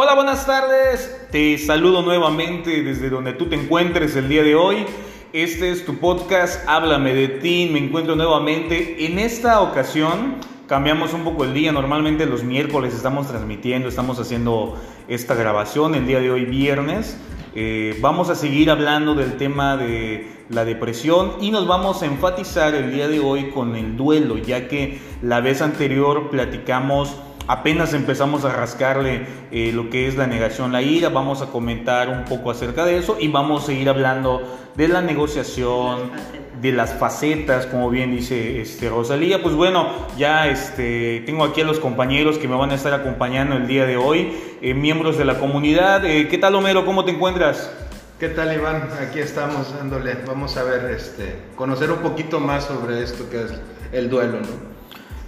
Hola, buenas tardes. Te saludo nuevamente desde donde tú te encuentres el día de hoy. Este es tu podcast, Háblame de ti. Me encuentro nuevamente. En esta ocasión cambiamos un poco el día. Normalmente los miércoles estamos transmitiendo, estamos haciendo esta grabación. El día de hoy, viernes. Eh, vamos a seguir hablando del tema de la depresión y nos vamos a enfatizar el día de hoy con el duelo, ya que la vez anterior platicamos apenas empezamos a rascarle eh, lo que es la negación, la ira, vamos a comentar un poco acerca de eso y vamos a seguir hablando de la negociación, de las facetas, como bien dice este, Rosalía. Pues bueno, ya este, tengo aquí a los compañeros que me van a estar acompañando el día de hoy, eh, miembros de la comunidad. Eh, ¿Qué tal Homero? ¿Cómo te encuentras? ¿Qué tal Iván? Aquí estamos dándole, vamos a ver, este, conocer un poquito más sobre esto que es el duelo, ¿no?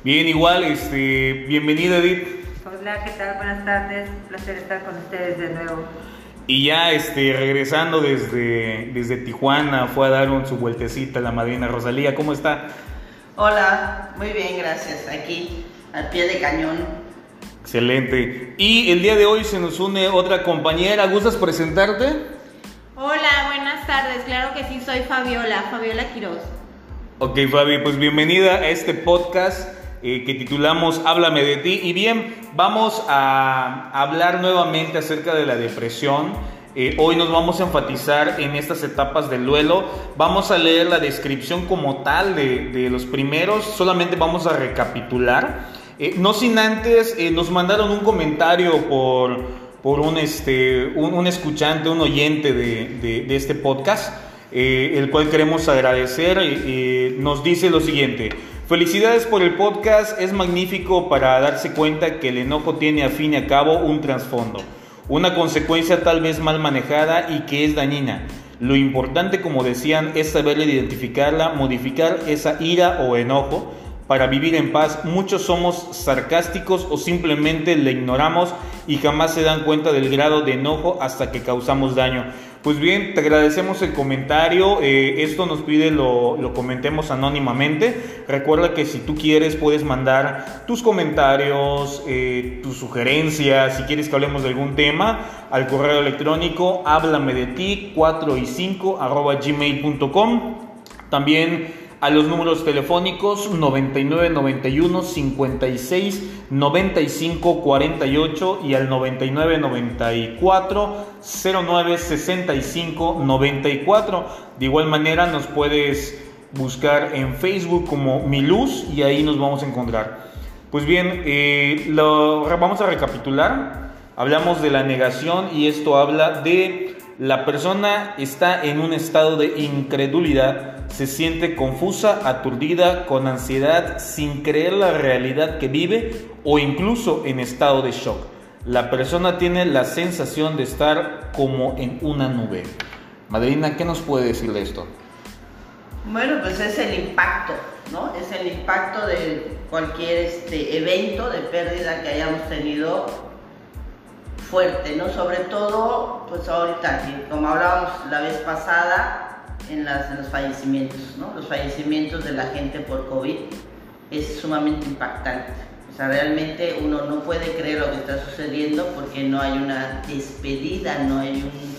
Bien, igual, este, bienvenida Edith. Hola, ¿qué tal? Buenas tardes, placer estar con ustedes de nuevo. Y ya este, regresando desde, desde Tijuana, fue a dar un, su vueltecita la madrina Rosalía, ¿cómo está? Hola, muy bien, gracias. Aquí, al pie de cañón. Excelente. Y el día de hoy se nos une otra compañera, ¿gustas presentarte? Hola, buenas tardes, claro que sí, soy Fabiola, Fabiola Quiroz. Ok, Fabi, pues bienvenida a este podcast eh, que titulamos Háblame de ti. Y bien, vamos a hablar nuevamente acerca de la depresión. Eh, hoy nos vamos a enfatizar en estas etapas del duelo. Vamos a leer la descripción como tal de, los primeros. Solamente vamos a recapitular. Eh, no sin antes, nos mandaron un comentario por, por un, este, un, escuchante, un oyente de, de, este podcast, el cual queremos agradecer. nos dice lo siguiente. Felicidades por el podcast, es magnífico para darse cuenta que el enojo tiene a fin y a cabo un trasfondo, una consecuencia tal vez mal manejada y que es dañina. Lo importante, como decían, es saber identificarla, modificar esa ira o enojo para vivir en paz. Muchos somos sarcásticos o simplemente le ignoramos y jamás se dan cuenta del grado de enojo hasta que causamos daño. Pues bien, te agradecemos el comentario. Eh, esto nos pide lo, lo, comentemos anónimamente. Recuerda que si tú quieres puedes mandar tus comentarios, eh, tus sugerencias, si quieres que hablemos de algún tema, al correo electrónico háblame de ti 4 y 5 arroba gmail.com. También a los números telefónicos 99 91 56 95 48 y al 99 94 09 65 94. De igual manera nos puedes buscar en Facebook como Mi Luz y ahí nos vamos a encontrar. Pues bien, eh, lo, vamos a recapitular. Hablamos de la negación y esto habla de la persona está en un estado de incredulidad, se siente confusa, aturdida, con ansiedad, sin creer la realidad que vive o incluso en estado de shock. La persona tiene la sensación de estar como en una nube. Madrina, ¿qué nos puede decir de esto? Bueno, pues es el impacto, ¿no? Es el impacto de cualquier este evento de pérdida que hayamos tenido fuerte, ¿no? Sobre todo, pues ahorita, como hablábamos la vez pasada, en, las, los fallecimientos, ¿no? Los fallecimientos de la gente por COVID es sumamente impactante. O sea, realmente uno no puede creer lo que está sucediendo porque no hay una despedida, no hay un...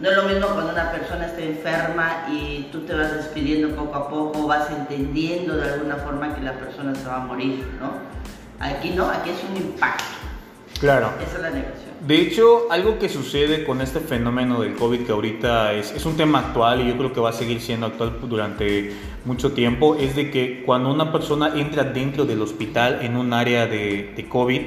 No es lo mismo cuando una persona está enferma y tú te vas despidiendo poco a poco, vas entendiendo de alguna forma que la persona se va a morir, ¿no? Aquí no, aquí es un impacto. Claro. Esa es la negación. De hecho, algo que sucede con este fenómeno del COVID que ahorita es, un tema actual y yo creo que va a seguir siendo actual durante mucho tiempo, es de que cuando una persona entra dentro del hospital en un área de, de COVID,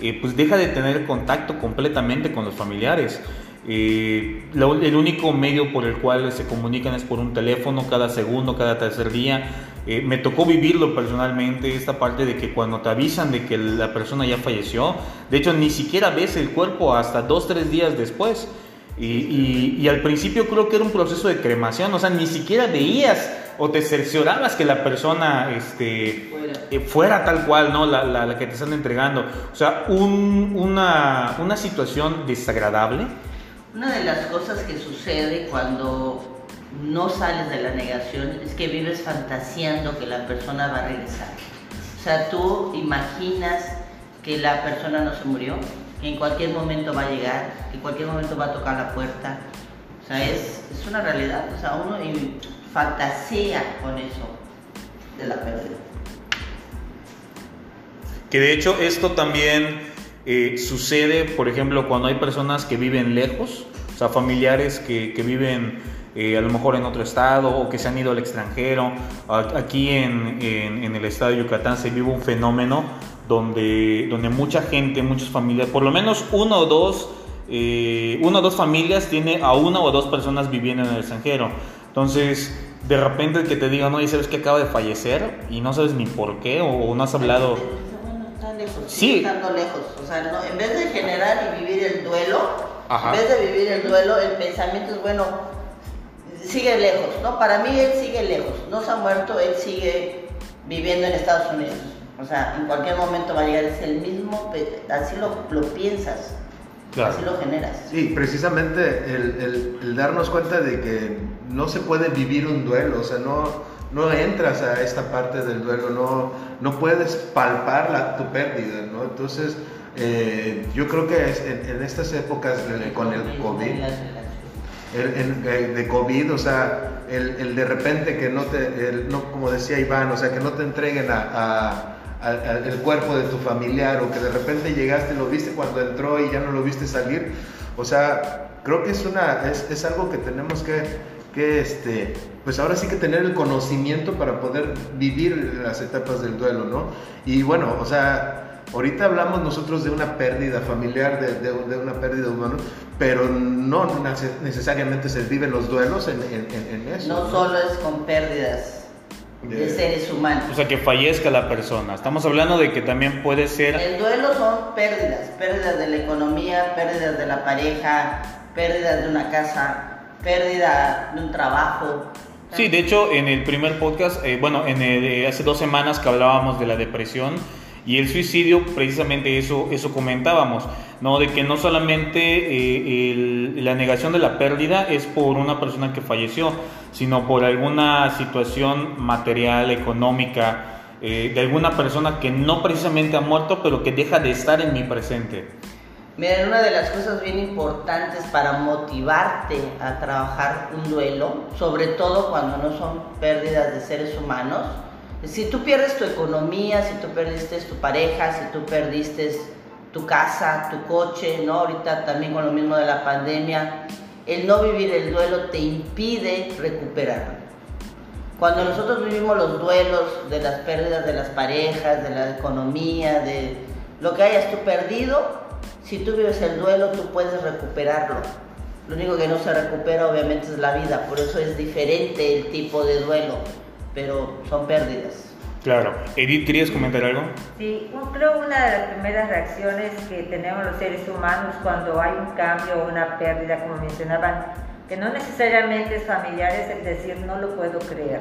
eh, pues deja de tener contacto completamente con los familiares. Eh, el único medio por el cual se comunican es por un teléfono cada segundo, cada tercer día. Eh, me tocó vivirlo personalmente, esta parte de que cuando te avisan de que la persona ya falleció, de hecho ni siquiera ves el cuerpo hasta dos, tres días después. Y, y, al principio creo que era un proceso de cremación, o sea, ni siquiera veías o te cerciorabas que la persona este, fuera. Eh, tal cual, ¿no? La, la, que te están entregando. O sea, un, una, una situación desagradable. Una de las cosas que sucede cuando no sales de la negación, es que vives fantaseando que la persona va a regresar. O sea, tú imaginas que la persona no se murió, que en cualquier momento va a llegar, que en cualquier momento va a tocar la puerta. O sea, es, es una realidad, o sea, uno fantasea con eso de la pérdida. Que de hecho esto también eh, sucede, por ejemplo, cuando hay personas que viven lejos, o sea, familiares que, que viven eh, a lo mejor en otro estado o que se han ido al extranjero. Aquí en, en- en el estado de Yucatán se vive un fenómeno donde, donde mucha gente, muchas familias, por lo menos uno o dos, eh, una o dos familias tiene a una o dos personas viviendo en el extranjero. Entonces, de repente que te digan, oye, ¿sabes que acaba de fallecer? Y no sabes ni por qué, o, o no has hablado... Sí. sigue estando lejos. O sea, no, en vez de generar y vivir el duelo, Ajá. en vez de vivir el duelo, el pensamiento es bueno, sigue lejos, ¿no? Para mí él sigue lejos, no se ha muerto, él sigue viviendo en Estados Unidos. O sea, en cualquier momento va a llegar, es el mismo, así lo, lo piensas, Claro. así lo generas. Sí, precisamente el, el- el darnos cuenta de que no se puede vivir un duelo, o sea, no, no entras a esta parte del duelo, no, no puedes palpar la, tu pérdida, ¿no? Entonces, eh, yo creo que en, estas épocas con el COVID, el, de COVID, o sea, el, el de repente que no te, no, como decía Iván, o sea, que no te entreguen a- a- el cuerpo de tu familiar o que de repente llegaste, lo viste cuando entró y ya no lo viste salir, o sea, creo que es una, es, es algo que tenemos que, que este, pues ahora sí que tener el conocimiento para poder vivir las etapas del duelo, ¿no? Y bueno, o sea, Ahorita hablamos nosotros de una pérdida familiar, de, de- de una pérdida humana, pero no nece- necesariamente se viven los duelos en, en- en- eso. No solo es con pérdidas de De- seres humanos. O sea, que fallezca la persona. Estamos hablando de que también puede ser... El duelo son pérdidas, pérdidas de la economía, pérdidas de la pareja, pérdidas de una casa, pérdida de un trabajo. Sí, de hecho, en el primer podcast, eh, bueno, en el, hace dos semanas que hablábamos de la depresión y el suicidio, precisamente eso, eso comentábamos, ¿no? De que no solamente eh, el- la negación de la pérdida es por una persona que falleció, sino por alguna situación material, económica, eh, de alguna persona que no precisamente ha muerto, pero que deja de estar en mi presente. Miren, una de las cosas bien importantes para motivarte a trabajar un duelo, sobre todo cuando no son pérdidas de seres humanos, si tú pierdes tu economía, si tú perdiste tu pareja, si tú perdiste tu casa, tu coche, ¿no? Ahorita también con lo mismo de la pandemia, el no vivir el duelo te impide recuperarlo. Cuando nosotros vivimos los duelos de las pérdidas de las parejas, de la economía, de lo que hayas tú perdido, si tú vives el duelo, tú puedes recuperarlo. Lo único que no se recupera obviamente es la vida, por eso es diferente el tipo de duelo, pero son pérdidas. Claro. Edith, ¿querías comentar algo? Sí, creo una de las primeras reacciones que tenemos los seres humanos cuando hay un cambio o una pérdida, como mencionaban, que no necesariamente es familiar, es el decir no lo puedo creer.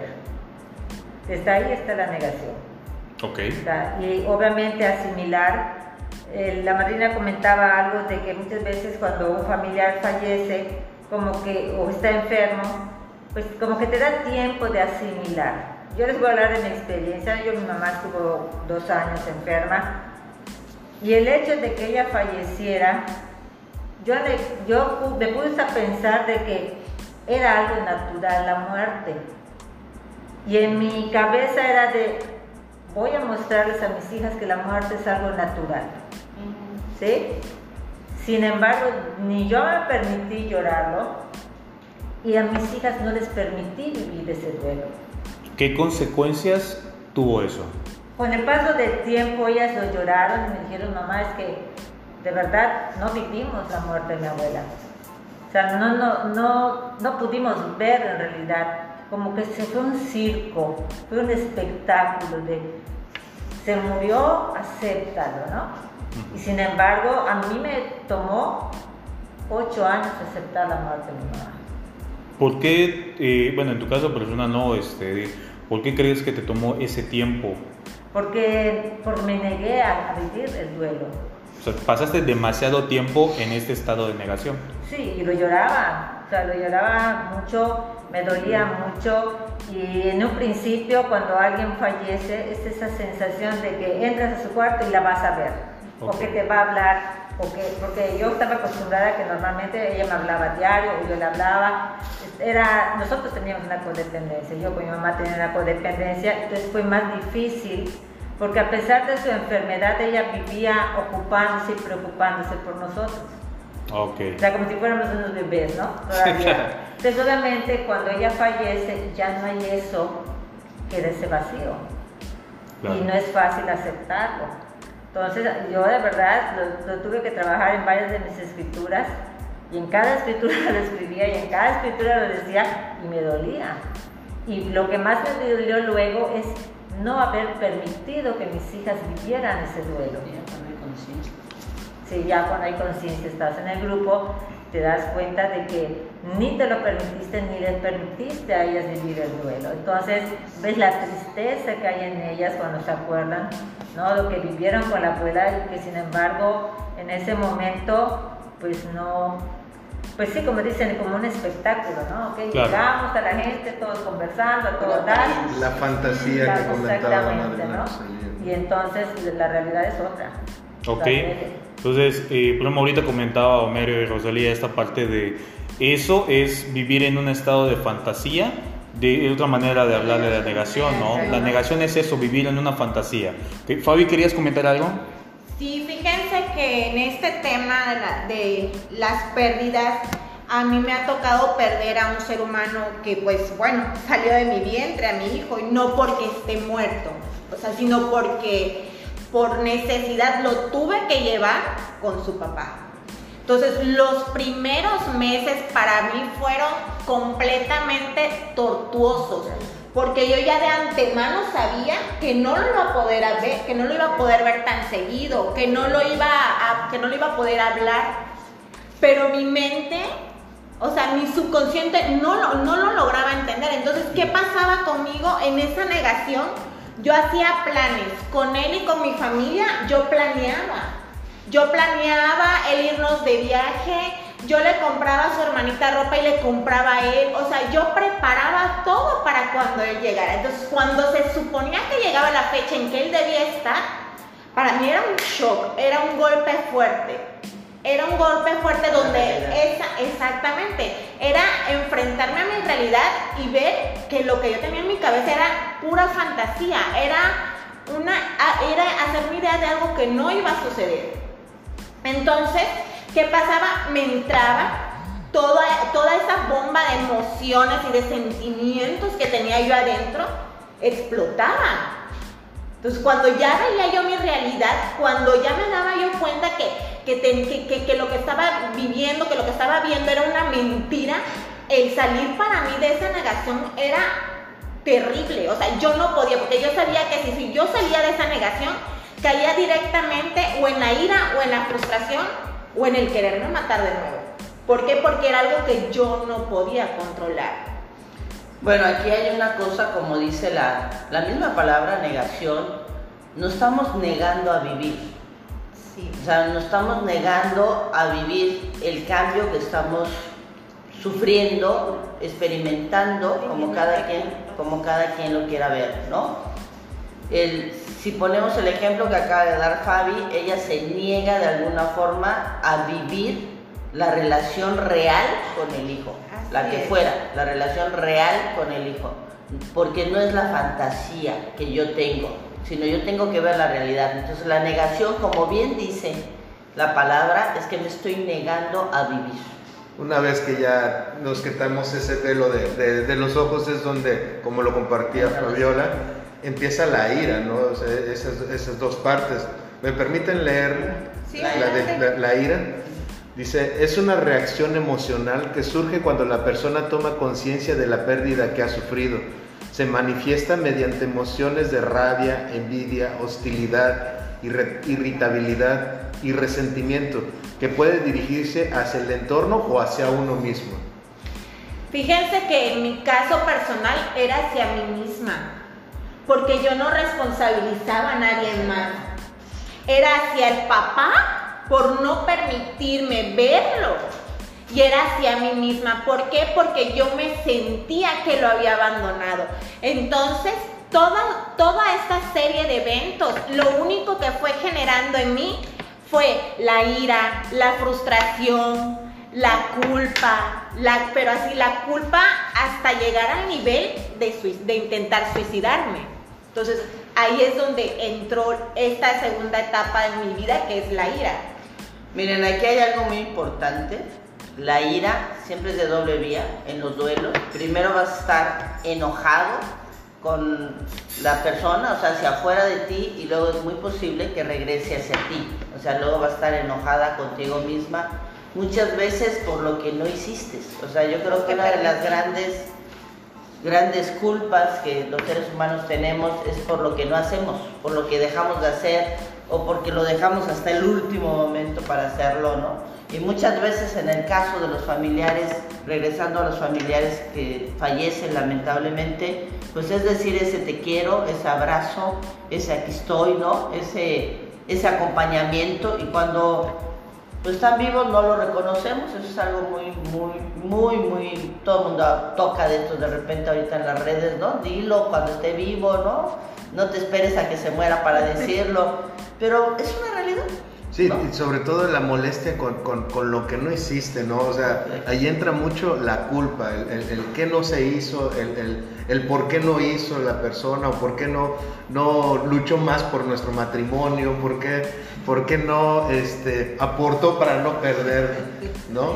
Desde ahí está la negación. Ok. Y obviamente asimilar. Eh, la madrina comentaba algo de que muchas veces cuando un familiar fallece, como que, o está enfermo, pues como que te da tiempo de asimilar. Yo les voy a hablar de mi experiencia. Yo, mi mamá estuvo dos años enferma y el hecho de que ella falleciera, yo, le- yo me puse a pensar de que era algo natural la muerte. Y en mi cabeza era de, voy a mostrarles a mis hijas que la muerte es algo natural. ¿Sí? Sin embargo, ni yo me permití llorarlo y a mis hijas no les permití vivir ese duelo. ¿Qué consecuencias tuvo eso? Con el paso del tiempo ellas lo lloraron y me dijeron, mamá, es que de verdad no vivimos la muerte de mi abuela. O sea, no, no, no, no pudimos ver en realidad, como que se fue un circo, fue un espectáculo de, se murió, acéptalo, ¿no? Y sin embargo, a mí me tomó ocho años aceptar la muerte de mi mamá. ¿Por qué, eh, bueno, en tu caso persona no, este, ¿por qué crees que te tomó ese tiempo? Porque, porque me negué a, a vivir el duelo. O sea, pasaste demasiado tiempo en este estado de negación. Sí, y lo lloraba, o sea, lo lloraba mucho, me dolía mucho y en un principio cuando alguien fallece es esa sensación de que entras a su cuarto y la vas a ver, Ok. o que te va a hablar, porque, porque yo estaba acostumbrada a que normalmente ella me hablaba diario, o yo le hablaba, era, nosotros teníamos una codependencia, yo con mi mamá tenía una codependencia, entonces fue más difícil, porque a pesar de su enfermedad, ella vivía ocupándose y preocupándose por nosotros. Ok. O sea, como si fuéramos unos bebés, ¿no? Todavía. Entonces, obviamente, cuando ella fallece, ya no hay eso, queda ese vacío. Claro. Y no es fácil aceptarlo. Entonces, yo de verdad lo, lo tuve que trabajar en varias de mis escrituras, y en cada escritura lo escribía, y en cada escritura lo decía, y me dolía. Y lo que más me dolió luego es no haber permitido que mis hijas vivieran ese duelo. Sí, ya cuando hay conciencia, estás en el grupo, te das cuenta de que ni te lo permitiste ni les permitiste a ellas vivir el duelo. Entonces, ves la tristeza que hay en ellas cuando se acuerdan, ¿no? Lo que vivieron con la abuela y que sin embargo en ese momento, pues no, pues sí, como dicen, como un espectáculo, ¿no? Ok, Claro. llegamos a la gente, todos conversando, todo La dar. La fantasía La- que comentaba la exactamente, madre ¿no? Marcelina. Y entonces la realidad es otra. Ok. Entonces, eh, por ejemplo, ahorita comentaba Homero y Rosalía esta parte de eso es vivir en un estado de fantasía, de otra manera de hablar de la negación, ¿no? La negación es eso, vivir en una fantasía. Fabi, ¿querías comentar algo? Sí, fíjense que en este tema de, la- de las pérdidas, a mí me ha tocado perder a un ser humano que, pues bueno, salió de mi vientre, a mi hijo, y no porque esté muerto, o sea, sino porque por necesidad lo tuve que llevar con su papá. Entonces, los primeros meses para mí fueron completamente tortuosos, porque yo ya de antemano sabía que no lo iba a poder ver, que no lo iba a poder ver tan seguido, que no lo iba a, que no lo iba a poder hablar. Pero mi mente, o sea, mi subconsciente no lo, no lo lograba entender. Entonces, ¿qué pasaba conmigo en esa negación? Yo hacía planes con él y con mi familia, yo planeaba. Yo planeaba el irnos de viaje, yo le compraba a su hermanita ropa y le compraba a él, o sea, yo preparaba todo para cuando él llegara. Entonces, cuando se suponía que llegaba la fecha en que él debía estar, para mí era un shock, era un golpe fuerte. Era un golpe fuerte donde esa, exactamente, era enfrentarme a mi realidad y ver que lo que yo tenía en mi cabeza era pura fantasía, era una a- era hacerme idea de algo que no iba a suceder. Entonces, ¿qué pasaba? Me entraba toda, toda esa bomba de emociones y de sentimientos que tenía yo adentro, explotaba. Entonces, cuando ya veía yo mi realidad, cuando ya me daba yo cuenta que, que, que- lo que estaba viviendo, que lo que estaba viendo era una mentira, el salir para mí de esa negación era terrible. O sea, yo no podía, porque yo sabía que si yo salía de esa negación, caía directamente o en la ira o en la frustración o en el quererme matar de nuevo. ¿Por qué? Porque era algo que yo no podía controlar. Bueno, aquí hay una cosa, como dice la, la misma palabra negación, nos estamos negando a vivir. Sí. O sea, nos estamos negando a vivir el cambio que estamos sufriendo, experimentando, como cada quien, como cada quien lo quiera ver, ¿no? El- si ponemos el ejemplo que acaba de dar Fabi, ella se niega de alguna forma a vivir la relación real con el hijo, Así la que es. fuera, la relación real con el hijo, porque no es la fantasía que yo tengo, sino yo tengo que ver la realidad. Entonces la negación, como bien dice la palabra, es que me estoy negando a vivir. Una vez que ya nos quitamos ese velo de, de- de los ojos es donde, como lo compartía Fabiola, empieza la ira, ¿no? O sea, esas, esas dos partes. ¿Me permiten leer Sí, la, de- adelante. la- la ira? Dice, es una reacción emocional que surge cuando la persona toma conciencia de la pérdida que ha sufrido. Se manifiesta mediante emociones de rabia, envidia, hostilidad, irritabilidad y resentimiento que puede dirigirse hacia el entorno o hacia uno mismo. Fíjense que en mi caso personal era hacia mí misma, porque yo no responsabilizaba a nadie más. Era hacia el papá por no permitirme verlo. Y era hacia mí misma. ¿Por qué? Porque yo me sentía que lo había abandonado. Entonces, toda, toda esta serie de eventos, lo único que fue generando en mí fue la ira, la frustración, la culpa, la, pero así la culpa hasta llegar al nivel de, de intentar suicidarme. Entonces ahí es donde entró esta segunda etapa de mi vida que es la ira. Miren, aquí hay algo muy importante. La ira siempre es de doble vía en los duelos. Primero vas a estar enojado con la persona, o sea, hacia afuera de ti y luego es muy posible que regrese hacia ti. O sea, luego va a estar enojada contigo misma muchas veces por lo que no hiciste. O sea, yo creo que una de las grandes grandes culpas que los seres humanos tenemos es por lo que no hacemos, por lo que dejamos de hacer o porque lo dejamos hasta el último momento para hacerlo, ¿no? Y muchas veces en el caso de los familiares, regresando a los familiares que fallecen lamentablemente, pues es decir, ese te quiero, ese abrazo, ese aquí estoy, ¿no? Ese, ese acompañamiento y cuando pues están vivos, no lo reconocemos, eso es algo muy, muy, muy, muy, todo el mundo toca de esto de repente ahorita en las redes, ¿no? Dilo cuando esté vivo, ¿no? No te esperes a que se muera para decirlo, pero es una realidad. Sí, y sobre todo la molestia con, con, con, lo que no hiciste, ¿no? O sea, ahí entra mucho la culpa, el, el, el qué no se hizo, el, el, el, por qué no hizo la persona, o por qué no, no luchó más por nuestro matrimonio, por qué, por qué no este, aportó para no perder, ¿no?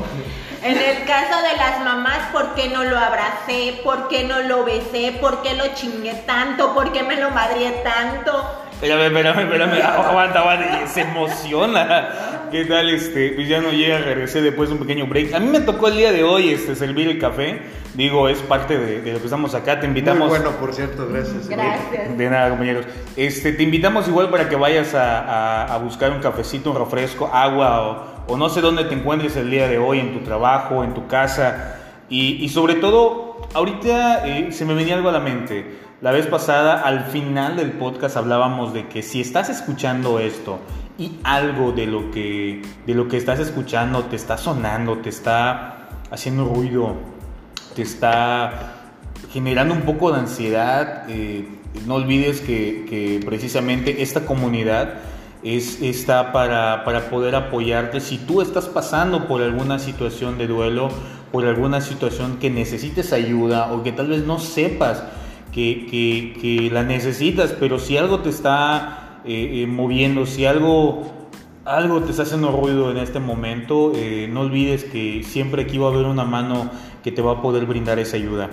En el caso de las mamás, ¿por qué no lo abracé? ¿Por qué no lo besé? ¿Por qué lo chingué tanto? ¿Por qué me lo madrié tanto? Espérame, espérame, espérame, aguanta, aguanta, se emociona. ¿Qué tal? Este, pues ya no llega, regresé después de un pequeño break. A mí me tocó el día de hoy este, servir el café. Digo, es parte de, de lo que estamos acá. Te invitamos. Muy bueno, por cierto, gracias. Gracias. De nada, compañeros. Este, te invitamos igual para que vayas a, a, a buscar un cafecito, un refresco, agua o, o, no sé dónde te encuentres el día de hoy, en tu trabajo, en tu casa. Y, y sobre todo, ahorita eh, se me venía algo a la mente. La vez pasada, al final del podcast, hablábamos de que si estás escuchando esto y algo de lo que, de lo que estás escuchando te está sonando, te está haciendo ruido, te está generando un poco de ansiedad, eh, no olvides que, que, precisamente esta comunidad es, está para, para poder apoyarte. Si tú estás pasando por alguna situación de duelo, por alguna situación que necesites ayuda o que tal vez no sepas, que, que, la necesitas, pero si algo te está eh, eh, moviendo, si algo, algo te está haciendo ruido en este momento, eh, no olvides que siempre aquí va a haber una mano que te va a poder brindar esa ayuda.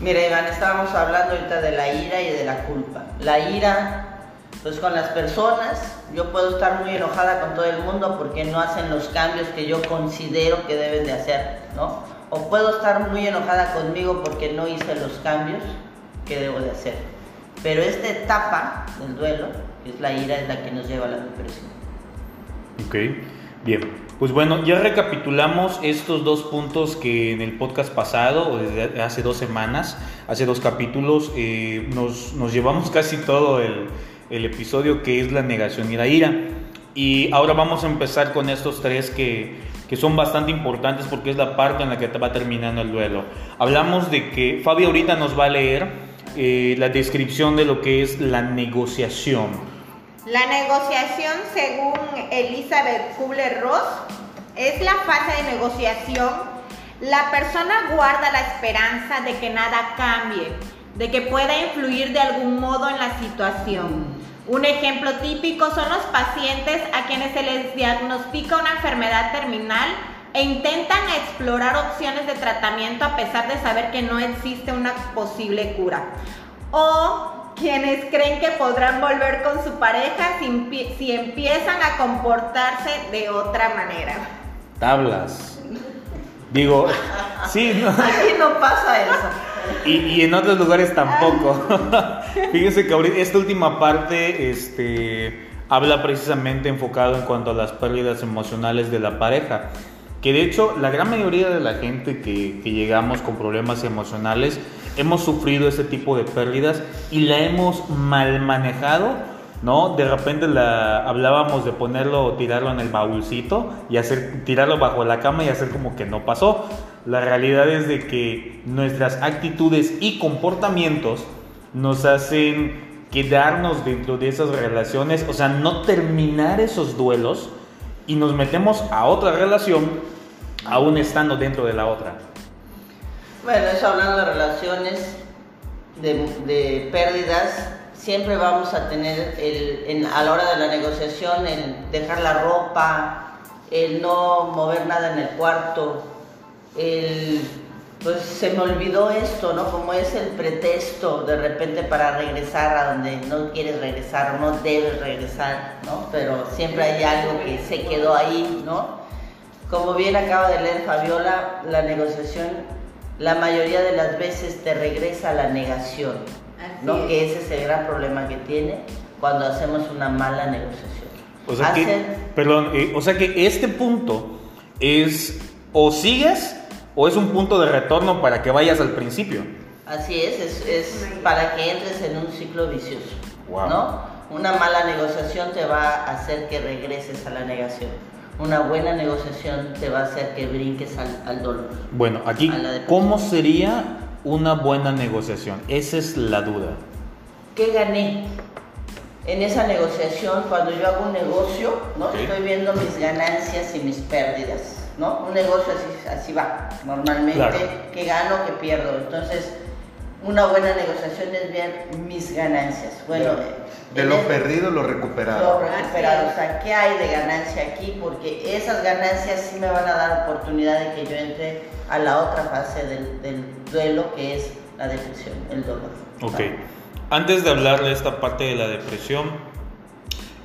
Mira, Iván, estábamos hablando ahorita de la ira y de la culpa. La ira, pues con las personas, yo puedo estar muy enojada con todo el mundo porque no hacen los cambios que yo considero que deben de hacer, ¿no? O puedo estar muy enojada conmigo porque no hice los cambios que debo de hacer. Pero esta etapa del duelo, que es la ira, es la que nos lleva a la depresión. Ok, bien. Pues bueno, ya recapitulamos estos dos puntos que en el podcast pasado, o desde hace dos semanas, hace dos capítulos, eh, nos, nos, llevamos casi todo el, el episodio que es la negación y la ira. Y ahora vamos a empezar con estos tres que que son bastante importantes porque es la parte en la que va terminando el duelo. Hablamos de que Fabi ahorita nos va a leer eh, la descripción de lo que es la negociación. La negociación, según Elizabeth Kubler-Ross, es la fase de negociación. La persona guarda la esperanza de que nada cambie, de que pueda influir de algún modo en la situación. Un ejemplo típico son los pacientes a quienes se les diagnostica una enfermedad terminal e intentan explorar opciones de tratamiento a pesar de saber que no existe una posible cura. O quienes creen que podrán volver con su pareja si, si empiezan a comportarse de otra manera. Tablas. Digo, sí, no. Aquí no pasa eso. Y, y, en otros lugares tampoco. Fíjense que ahorita esta última parte este, habla precisamente enfocado en cuanto a las pérdidas emocionales de la pareja. Que de hecho la gran mayoría de la gente que, que llegamos con problemas emocionales hemos sufrido ese tipo de pérdidas y la hemos mal manejado ¿no? De repente hablábamos de ponerlo tirarlo en el baúlcito y hacer, tirarlo bajo la cama y hacer como que no pasó. La realidad es de que nuestras actitudes y comportamientos nos hacen quedarnos dentro de esas relaciones, o sea, no terminar esos duelos y nos metemos a otra relación aún estando dentro de la otra. Bueno, eso hablando de relaciones, de pérdidas, siempre vamos a tener el, a la hora de la negociación el dejar la ropa, el no mover nada en el cuarto, el pues se me olvidó esto, ¿no? Como es el pretexto de repente para regresar a donde no quieres regresar o no debes regresar, ¿no? Pero siempre hay algo que se quedó ahí, ¿no? Como bien acaba de leer Fabiola, la negociación la mayoría de las veces te regresa a la negación, ¿no? Que ese es el gran problema que tiene cuando hacemos una mala negociación. O sea que, perdón, eh, o sea que este punto es o sigues o es un punto de retorno para que vayas al principio. Así es, es, es para que entres en un ciclo vicioso, Wow. ¿no? Una mala negociación te va a hacer que regreses a la negación. Una buena negociación te va a hacer que brinques al, al dolor. Bueno, aquí. ¿cómo sería una buena negociación? Esa es la duda. ¿Qué gané? En esa negociación, cuando yo hago un negocio, ¿no? Estoy viendo mis ganancias y mis pérdidas, ¿no? Un negocio así, así va, normalmente, Claro. que gano, que pierdo. Entonces, una buena negociación es ver mis ganancias. Bueno, De en lo el- perdido, lo lo recuperado. recuperado. O sea, ¿qué hay de ganancia aquí? Porque esas ganancias sí me van a dar oportunidad de que yo entre a la otra fase del, del duelo, que es la depresión, el dolor. Ok. Antes de hablar de esta parte de la depresión,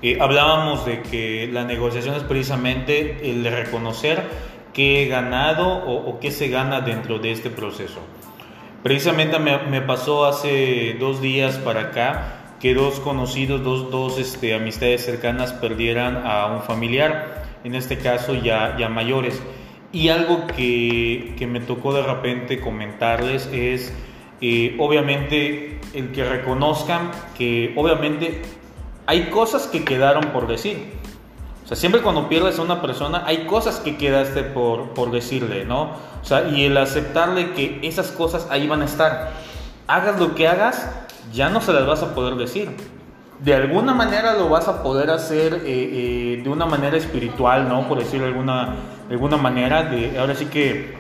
eh, hablábamos de que la negociación es precisamente el reconocer qué he ganado o, o qué se gana dentro de este proceso. Precisamente me, me pasó hace dos días para acá que dos conocidos, dos, dos este, amistades cercanas perdieran a un familiar, en este caso ya, ya mayores. Y algo que, que me tocó de repente comentarles es, eh, obviamente, el que reconozcan que obviamente hay cosas que quedaron por decir. O sea, siempre cuando pierdes a una persona hay cosas que quedaste por, por decirle, ¿no? O sea, y el aceptarle que esas cosas ahí van a estar. Hagas lo que hagas, ya no se las vas a poder decir. De alguna manera lo vas a poder hacer eh, eh, de una manera espiritual, ¿no? Por decirlo de alguna, de alguna manera. De, ahora sí que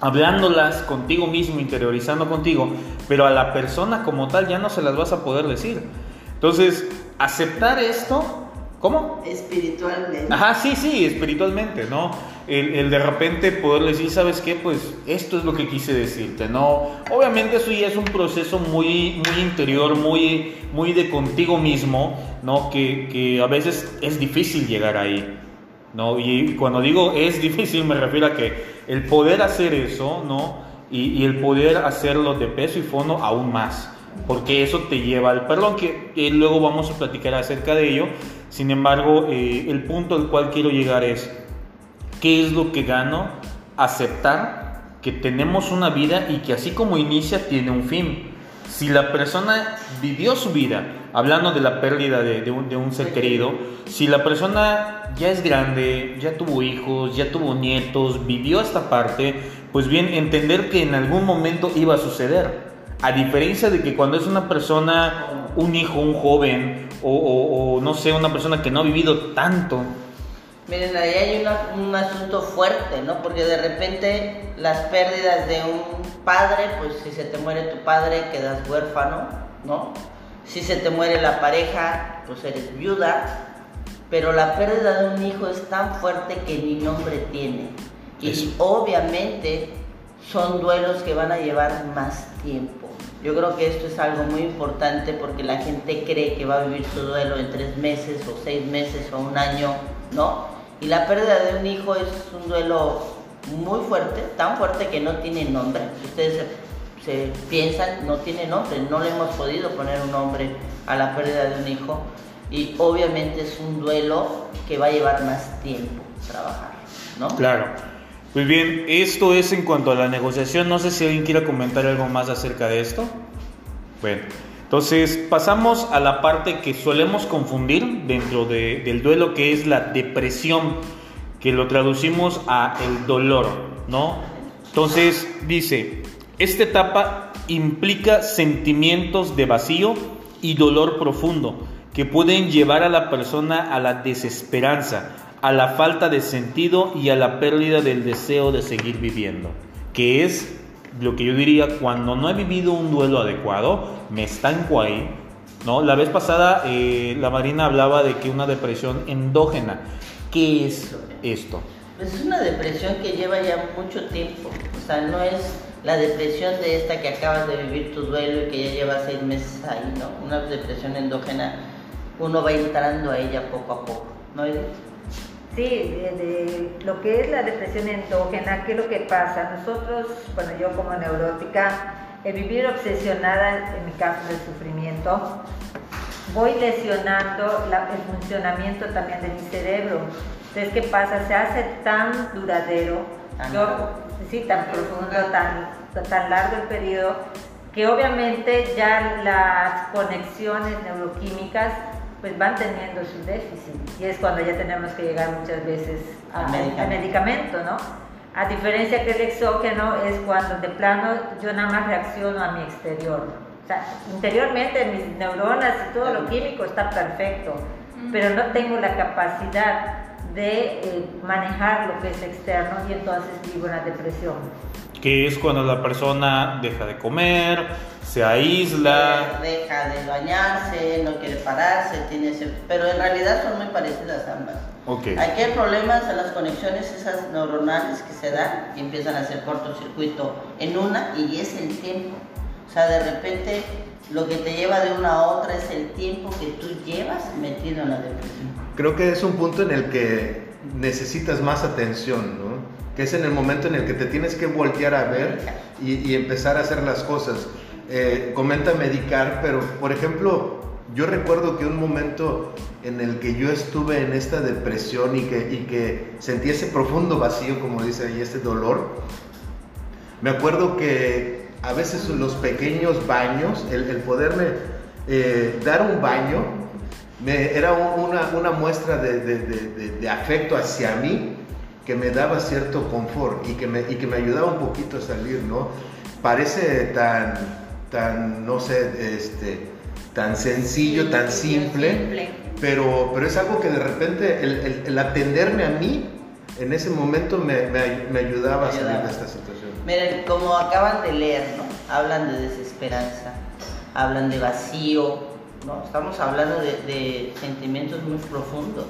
hablándolas contigo mismo, interiorizando contigo, pero a la persona como tal ya no se las vas a poder decir. Entonces, aceptar esto, ¿cómo? Espiritualmente. Ajá, sí, sí, espiritualmente, ¿no? El, el de repente poder decir, ¿sabes qué? Pues esto es lo que quise decirte, ¿no? Obviamente eso ya es un proceso muy, muy interior, muy, muy de contigo mismo, ¿no? Que, que a veces es difícil llegar ahí, ¿no? Y cuando digo es difícil me refiero a que el poder hacer eso, ¿no? Y, y el poder hacerlo de peso y fondo aún más, porque eso te lleva al perdón, que luego vamos a platicar acerca de ello. Sin embargo, eh, el punto al cual quiero llegar es, ¿qué es lo que gano? Aceptar que tenemos una vida y que así como inicia tiene un fin. Si la persona vivió su vida, hablando de la pérdida de, de un, de un ser querido, si la persona ya es grande, ya tuvo hijos, ya tuvo nietos, vivió esta parte, pues bien, entender que en algún momento iba a suceder. A diferencia de que cuando es una persona, un hijo, un joven, o, o- o, no sé, una persona que no ha vivido tanto, Miren, ahí hay una- un asunto fuerte, ¿no? Porque de repente las pérdidas de un padre, pues si se te muere tu padre, quedas huérfano, ¿no? Si se te muere la pareja, pues eres viuda. Pero la pérdida de un hijo es tan fuerte que ni nombre tiene. Y Eso. obviamente son duelos que van a llevar más tiempo. Yo creo que esto es algo muy importante porque la gente cree que va a vivir su duelo en tres meses o seis meses o un año, ¿no? Y la pérdida de un hijo es un duelo muy fuerte, tan fuerte que no tiene nombre. Ustedes se, se piensan, no tiene nombre, no le hemos podido poner un nombre a la pérdida de un hijo. Y obviamente es un duelo que va a llevar más tiempo trabajar, ¿no? Claro. Muy bien, esto es en cuanto a la negociación. No sé si alguien quiera comentar algo más acerca de esto. Bueno, entonces pasamos a la parte que solemos confundir dentro de- del duelo, que es la depresión, que lo traducimos a el dolor, ¿no? Entonces dice, esta etapa implica sentimientos de vacío y dolor profundo que pueden llevar a la persona a la desesperanza, a la falta de sentido y a la pérdida del deseo de seguir viviendo, que es lo que yo diría cuando no he vivido un duelo adecuado, me estanco ahí. ¿no? La vez pasada eh, la Marina hablaba de que una depresión endógena. ¿Qué es esto? Pues es una depresión que lleva ya mucho tiempo. O sea, no es la depresión de esta que acabas de vivir tu duelo y que ya lleva seis meses ahí, ¿no? Una depresión endógena, uno va entrando a ella poco a poco, ¿no? Sí, de, lo que es la depresión endógena, ¿qué es lo que pasa? Nosotros, bueno, yo como neurótica, el vivir obsesionada en mi caso del sufrimiento, voy lesionando el funcionamiento también de mi cerebro. Entonces, ¿qué pasa? Se hace tan duradero, sí, tan profundo, tan, tan largo el periodo, que obviamente ya las conexiones neuroquímicas pues van teniendo su déficit y es cuando ya tenemos que llegar muchas veces al medicamento. ¿no? A diferencia que el exógeno es cuando de plano yo nada más reacciono a mi exterior. O sea, interiormente mis neuronas y todo lo químico está perfecto, pero no tengo la capacidad de eh, manejar lo que es externo y entonces vivo una depresión que es cuando la persona deja de comer, se aísla. Deja de bañarse, no quiere pararse, tiene pero en realidad son muy parecidas ambas. Okay. Aquí hay problemas en las conexiones esas neuronales que se dan y empiezan a hacer cortocircuito en una y es el tiempo. O sea, de repente lo que te lleva de una a otra es el tiempo que tú llevas metido en la depresión. Creo que es un punto en el que necesitas más atención, ¿no? Que es en el momento en el que te tienes que voltear a ver y, empezar a hacer las cosas. Eh, comenta medicar, pero por ejemplo, yo recuerdo que un momento en el que yo estuve en esta depresión y que, sentí ese profundo vacío, como dice ahí, este dolor, me acuerdo que a veces los pequeños baños, el, poderme eh, dar un baño, me, era una, muestra de afecto hacia mí que me daba cierto confort y que me, y que me ayudaba un poquito a salir, ¿no? Parece tan, tan no sé, este, tan sencillo, tan simple, Pero, pero es algo que de repente el, el, atenderme a mí en ese momento me, me, ayudaba a salir de esta situación. Miren, como acaban de leer, ¿no? Hablan de desesperanza, hablan de vacío, ¿no? Estamos hablando de, de sentimientos muy profundos,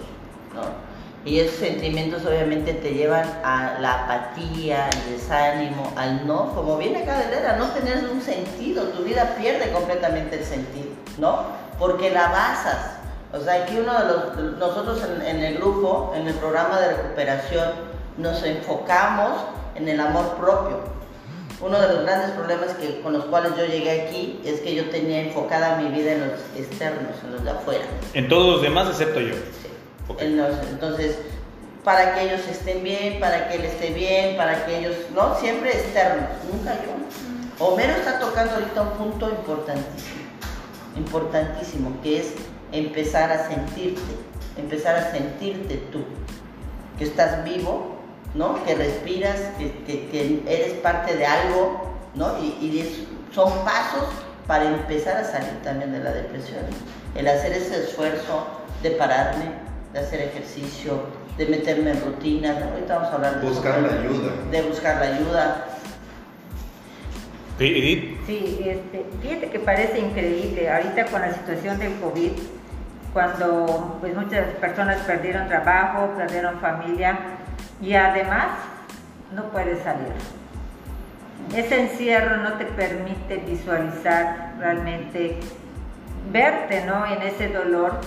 ¿no? Y esos sentimientos obviamente te llevan a la apatía, al desánimo, al no, como viene acá de leer, a no tener un sentido, tu vida pierde completamente el sentido, ¿no? Porque la basas. O sea, aquí uno de los, nosotros en, el grupo, en el programa de recuperación, nos enfocamos en el amor propio. Uno de los grandes problemas que, con los cuales yo llegué aquí es que yo tenía enfocada mi vida en los externos, en los de afuera. En todos los demás excepto yo entonces, para que ellos estén bien, para que él esté bien, para que ellos, ¿no? Siempre externos, nunca yo. Homero está tocando ahorita un punto importantísimo, importantísimo, que es empezar a sentirte, empezar a sentirte tú, que estás vivo, ¿no? Que respiras, que, eres parte de algo, ¿no? Y, son pasos para empezar a salir también de la depresión. El hacer ese esfuerzo de pararme, de hacer ejercicio, de meterme en rutinas. Ahorita vamos a hablar de buscar la ayuda. De buscar la ayuda. Edith. Sí, este, fíjate que parece increíble ahorita con la situación del COVID, cuando pues muchas personas perdieron trabajo, perdieron familia y además no puedes salir. Ese encierro no te permite visualizar realmente, verte ¿no? en ese dolor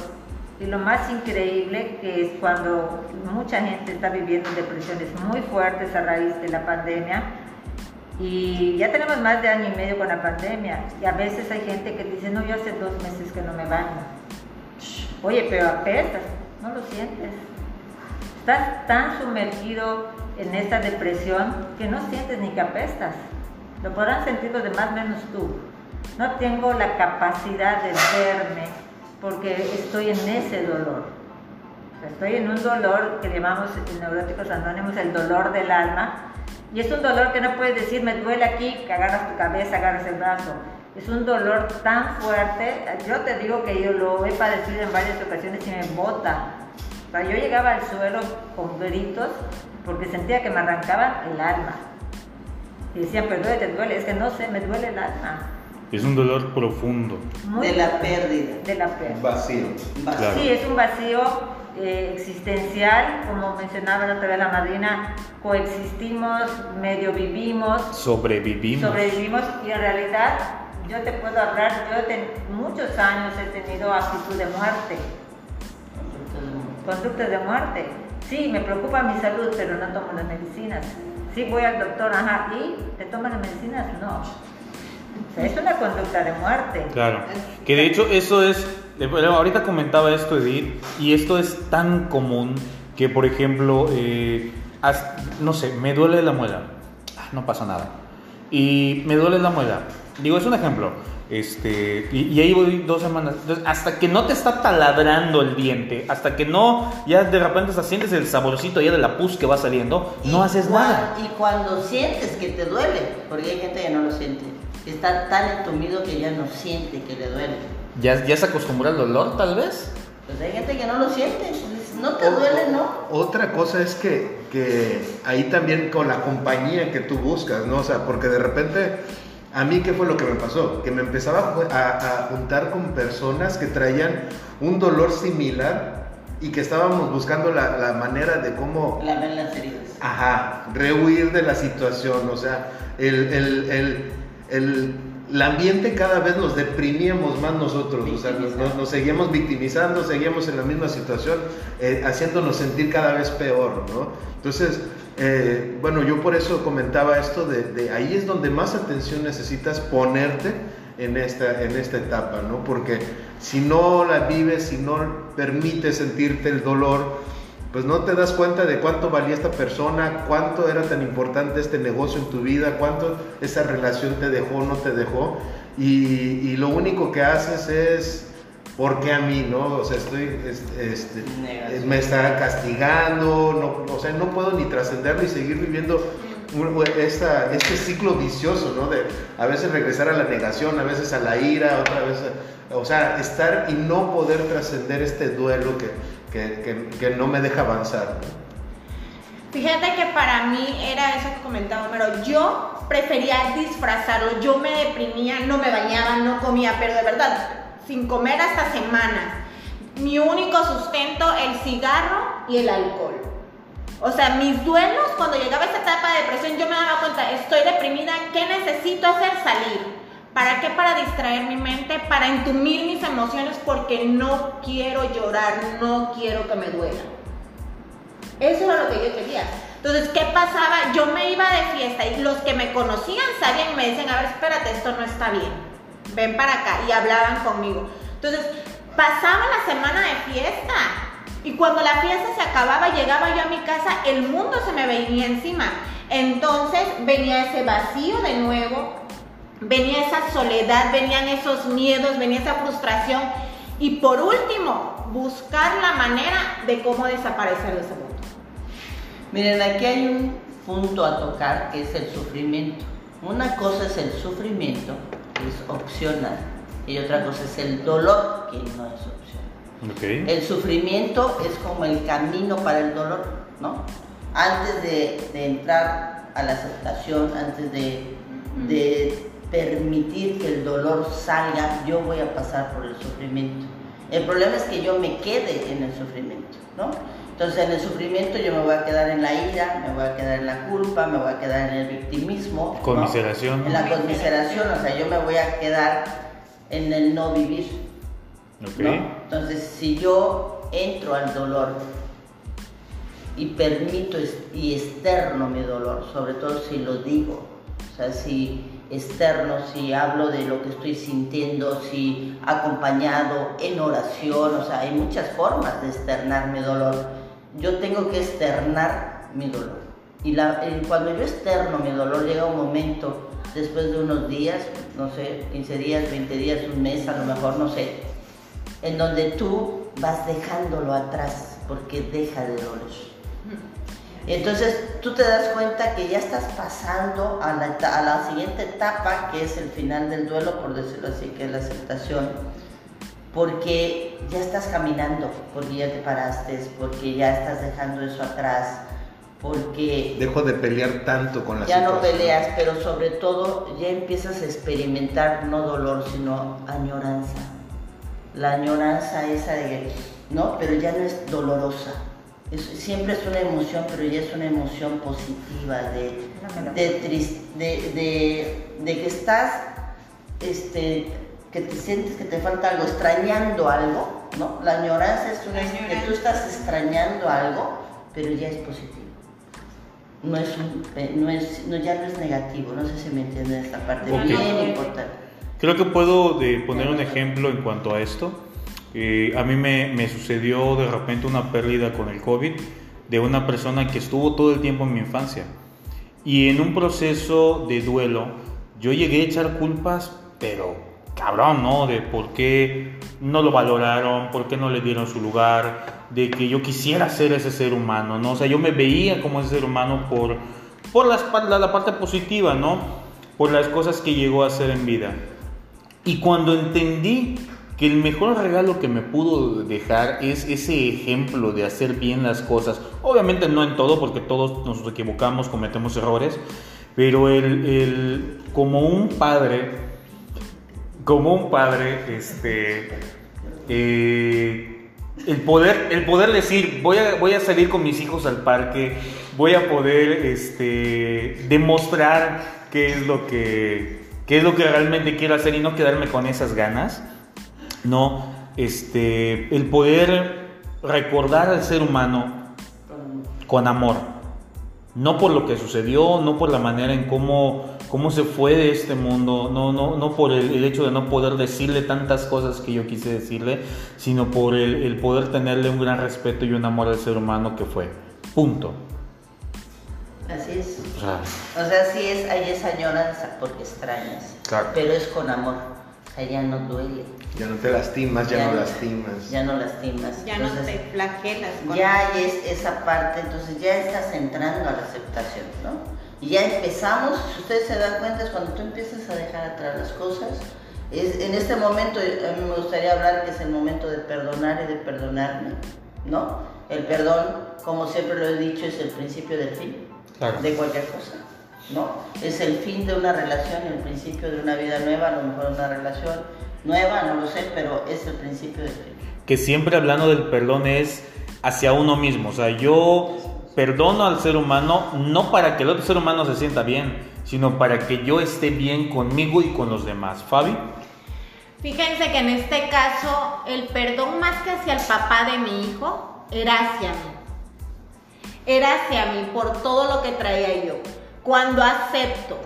y lo más increíble que es cuando mucha gente está viviendo depresiones muy fuertes a raíz de la pandemia. Y ya tenemos más de año y medio con la pandemia. Y a veces hay gente que dice, no, yo hace dos meses que no me baño. Oye, pero apestas, no lo sientes. Estás tan sumergido en esta depresión que no sientes ni que apestas. Lo podrán sentir los demás menos tú. No tengo la capacidad de verme porque estoy en ese dolor. estoy en un dolor que llamamos en Neuróticos Anónimos el dolor del alma. Y es un dolor que no puedes decir, me duele aquí, que agarras tu cabeza, agarras el brazo. Es un dolor tan fuerte. Yo te digo que yo lo he padecido en varias ocasiones y me bota. Yo llegaba al suelo con gritos porque sentía que me arrancaban el alma. Y decían, pero te duele. Es que no sé, me duele el alma. Es un dolor profundo. de la pérdida. De la pérdida. Vacío. Sí, es un vacío eh, existencial, como mencionaba la otra vez la madrina, coexistimos, medio vivimos. Sobrevivimos. Sobrevivimos y en realidad yo te puedo hablar, yo muchos años he tenido actitud de muerte. Conductas de muerte. Sí, me preocupa mi salud, pero no tomo las medicinas. Sí, voy al doctor, ajá, ¿y te toman las medicinas? No. Es una conducta de muerte. Claro. Que de hecho eso es ahorita comentaba esto, Edith, y esto es tan común que, por ejemplo, eh, no sé, me duele la muela. Ah, no pasa nada. Y me duele la muela. Digo, es un ejemplo. Este, y, ahí voy dos semanas. Entonces, hasta que no te está taladrando el diente, hasta que no, ya de repente sientes el saborcito ya de la pus que va saliendo, no haces nada. Y cuando sientes que te duele, porque hay gente que no lo siente, está tan entumido que ya no siente que le duele. ¿Ya, ya se acostumbra al dolor, tal vez? Pues hay gente que no lo siente. No te duele, ¿no? Otra cosa es que, que ahí también con la compañía que tú buscas, ¿no? O sea, porque de repente, a mí, ¿qué fue lo que me pasó? Que me empezaba a, juntar con personas que traían un dolor similar y que estábamos buscando la, la manera de cómo... Lamer las heridas. Ajá, rehuir de la situación, o sea, el, el, el, el el ambiente cada vez nos deprimíamos más nosotros, o sea, nos, seguíamos victimizando, seguíamos en la misma situación, eh, haciéndonos sentir cada vez peor, ¿no? Entonces, eh, bueno, yo por eso comentaba esto de, ahí es donde más atención necesitas ponerte en esta, en esta etapa, ¿no? Porque si no la vives, si no permites sentirte el dolor, pues no te das cuenta de cuánto valía esta persona, cuánto era tan importante este negocio en tu vida, cuánto esa relación te dejó, no te dejó. Y, lo único que haces es, ¿por qué a mí? No? O sea, estoy, este, me está castigando, no, o sea, no puedo ni trascenderlo y seguir viviendo esta, este ciclo vicioso, ¿no? De a veces regresar a la negación, a veces a la ira, otra vez, o sea, estar y no poder trascender este duelo que, que, que, no me deja avanzar. Fíjate que para mí era eso que comentaba, pero yo prefería disfrazarlo, yo me deprimía, no me bañaba, no comía, pero de verdad, sin comer hasta semanas. Mi único sustento, el cigarro y el alcohol. O sea, mis duelos, cuando llegaba esa etapa de depresión, yo me daba cuenta, estoy deprimida, ¿qué necesito hacer? Salir. ¿Para qué? Para distraer mi mente, para entumir mis emociones porque no quiero llorar, no quiero que me duela. Eso era lo que yo quería. Entonces, ¿qué pasaba? Yo me iba de fiesta y los que me conocían sabían y me decían, a ver, espérate, esto no está bien. Ven para acá y hablaban conmigo. Entonces, pasaba la semana de fiesta y cuando la fiesta se acababa, llegaba yo a mi casa, el mundo se me venía encima. Entonces venía ese vacío de nuevo, venía esa soledad, venían esos miedos, venía esa frustración y por último, buscar la manera de cómo desaparecer de ese mundo. Miren, aquí hay un punto a tocar que es el sufrimiento. Una cosa es el sufrimiento, que es opcional, y otra cosa es el dolor, que no es opcional. El sufrimiento es como el camino para el dolor, ¿no? Antes de, entrar a la aceptación, antes de, de permitir que el dolor salga, yo voy a pasar por el sufrimiento. El problema es que yo me quede en el sufrimiento, ¿no? Entonces en el sufrimiento yo me voy a quedar en la ira, me voy a quedar en la culpa, me voy a quedar en el victimismo. Conmiseración. En la conmiseración, o sea, yo me voy a quedar en el no vivir. Entonces si yo entro al dolor y permito y externo mi dolor, sobre todo si lo digo, o sea, si externo, si hablo de lo que estoy sintiendo, si acompañado en oración, o sea, hay muchas formas de externar mi dolor. Yo tengo que externar mi dolor. Y cuando yo externo mi dolor llega un momento, después de unos días, no sé, 15 días, 20 días, un mes, a lo mejor, no sé, en donde tú vas dejándolo atrás porque deja de doler. Entonces tú te das cuenta que ya estás pasando a la, a la siguiente etapa, que es el final del duelo, por decirlo así, que es la aceptación, porque ya estás caminando, porque ya te paraste, porque ya estás dejando eso atrás, porque Dejo de pelear tanto con la ya no peleas, pero sobre todo ya empiezas a experimentar no dolor, sino añoranza. La añoranza esa de, ¿no? Pero ya no es dolorosa. Es- siempre es una emoción, pero ya es una emoción positiva, de, de, tris- de, de- de que estás, este, que te sientes que te falta algo, extrañando algo, ¿no? La añoranza es una, que tú estás extrañando algo, pero ya es positivo no es un, eh, no es, no, ya no es negativo, no sé si me entienden esta parte, Ok. bien importante. Creo que puedo de, poner un ejemplo en cuanto a esto. Eh, a mí me, sucedió de repente una pérdida con el COVID de una persona que estuvo todo el tiempo en mi infancia. Y en un proceso de duelo, yo llegué a echar culpas, pero cabrón, ¿no? De por qué no lo valoraron, por qué no le dieron su lugar, de que yo quisiera ser ese ser humano, ¿no? O sea, yo me veía como ese ser humano por, por la, la parte positiva, ¿no? Por las cosas que llegó a hacer en vida. Y cuando entendí que el mejor regalo que me pudo dejar es ese ejemplo de hacer bien las cosas, obviamente no en todo, porque todos nos equivocamos, cometemos errores, pero el, el- como un padre, como un padre, este, eh, el poder, el poder decir, voy a, voy a salir con mis hijos al parque, voy a poder, este, demostrar qué es lo que, qué es lo que realmente quiero hacer y no quedarme con esas ganas, no, este, el poder recordar al ser humano con amor. No por lo que sucedió, no por la manera en cómo, cómo se fue de este mundo, no, no, no por el, el hecho de no poder decirle tantas cosas que yo quise decirle, sino por el, el poder tenerle un gran respeto y un amor al ser humano que fue. Punto. Así es. O sea, O sea, sí es, hay esa añoranza porque extrañas, Claro. pero es con amor. O sea, ya no duele, Ya no te lastimas, ya, Ya no no- lastimas. ya no lastimas. Ya no te flagelas con ya es esa parte, entonces ya estás entrando a la aceptación, ¿no? Y ya empezamos, si ustedes se dan cuenta, es cuando tú empiezas a dejar atrás las cosas. Es, en este momento, a mí me gustaría hablar que es el momento de perdonar y de perdonarme, ¿no? El perdón, como siempre lo he dicho, es el principio del fin Claro. de cualquier cosa, ¿no? Es el fin de una relación, el principio de una vida nueva, a lo mejor una relación nueva, no lo sé, pero es el principio del fin. que siempre hablando del perdón es hacia uno mismo. O sea, yo perdono al ser humano no para que el otro ser humano se sienta bien, sino para que yo esté bien conmigo y con los demás. Fabi. Fíjense que en este caso el perdón más que hacia el papá de mi hijo era hacia mí. Era hacia mí por todo lo que traía yo. Cuando acepto,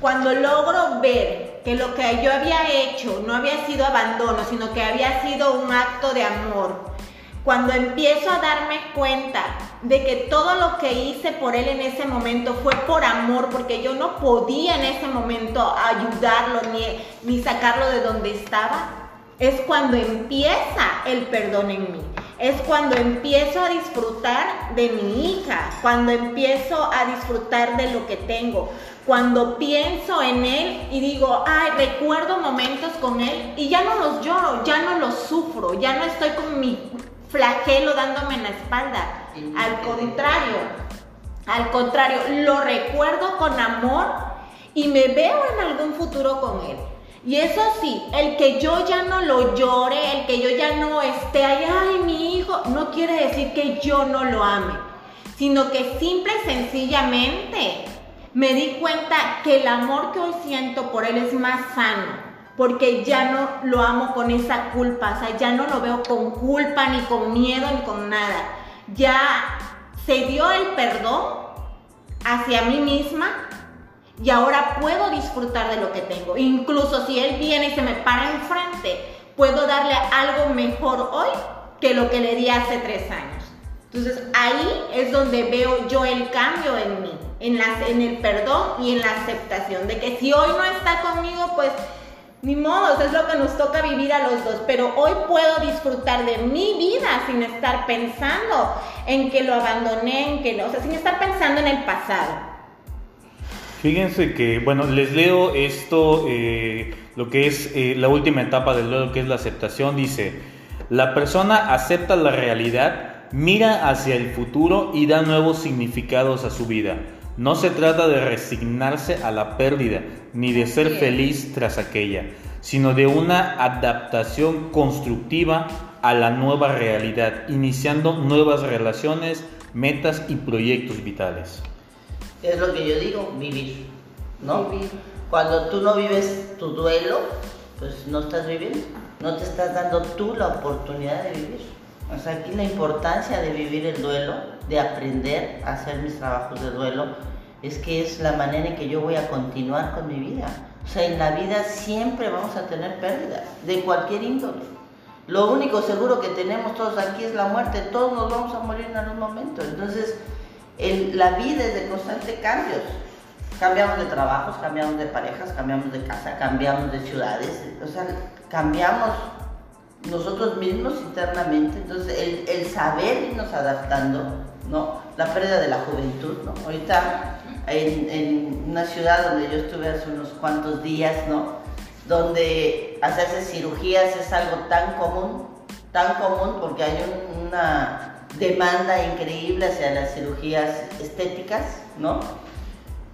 cuando logro ver que lo que yo había hecho no había sido abandono, sino que había sido un acto de amor, cuando empiezo a darme cuenta de que todo lo que hice por él en ese momento fue por amor, porque yo no podía en ese momento ayudarlo ni, ni sacarlo de donde estaba, es cuando empieza el perdón en mí. Es cuando empiezo a disfrutar de mi hija, cuando empiezo a disfrutar de lo que tengo, cuando pienso en él y digo, ay, recuerdo momentos con él y ya no los lloro, ya no los sufro, ya no estoy con mi flagelo dándome en la espalda. Al contrario, al contrario, lo recuerdo con amor y me veo en algún futuro con él. Y eso sí, el que yo ya no lo llore, el que yo ya no esté ahí, ay, mi hijo, no quiere decir que yo no lo ame, sino que simple y sencillamente me di cuenta que el amor que hoy siento por él es más sano, porque ya no lo amo con esa culpa, o sea, ya no lo veo con culpa, ni con miedo, ni con nada. Ya se dio el perdón hacia mí misma y ahora puedo disfrutar de lo que tengo. Incluso si él viene y se me para enfrente, puedo darle algo mejor hoy que lo que le di hace tres años. Entonces ahí es donde veo yo el cambio en mí, en, el perdón y en la aceptación de que si hoy no está conmigo, pues Ni modo, es lo que nos toca vivir a los dos, pero hoy puedo disfrutar de mi vida sin estar pensando en que lo abandoné, en que lo, o sea, sin estar pensando en el pasado. Fíjense que, bueno, les leo esto, eh, lo que es eh, la última etapa del duelo, que es la aceptación, dice, la persona acepta la realidad, mira hacia el futuro y da nuevos significados a su vida. No se trata de resignarse a la pérdida, ni de ser feliz tras aquella, sino de una adaptación constructiva a la nueva realidad, iniciando nuevas relaciones, metas y proyectos vitales. Es lo que yo digo, vivir, ¿no? Cuando tú no vives tu duelo, pues no estás viviendo, no te estás dando tú la oportunidad de vivir. O sea, aquí la importancia de vivir el duelo, de aprender a hacer mis trabajos de duelo, es que es la manera en que yo voy a continuar con mi vida. O sea, en la vida siempre vamos a tener pérdidas, de cualquier índole. Lo único seguro que tenemos todos aquí es la muerte, todos nos vamos a morir en algún momento. Entonces, la vida es de constantes cambios. Cambiamos de trabajos, cambiamos de parejas, cambiamos de casa, cambiamos de ciudades, o sea, cambiamos nosotros mismos internamente. Entonces, el, el saber irnos adaptando, ¿no? La pérdida de la juventud, ¿no? Ahorita en, una ciudad donde yo estuve hace unos cuantos días, ¿no? Donde hacerse cirugías es algo tan común, tan común porque hay una demanda increíble hacia las cirugías estéticas, ¿no?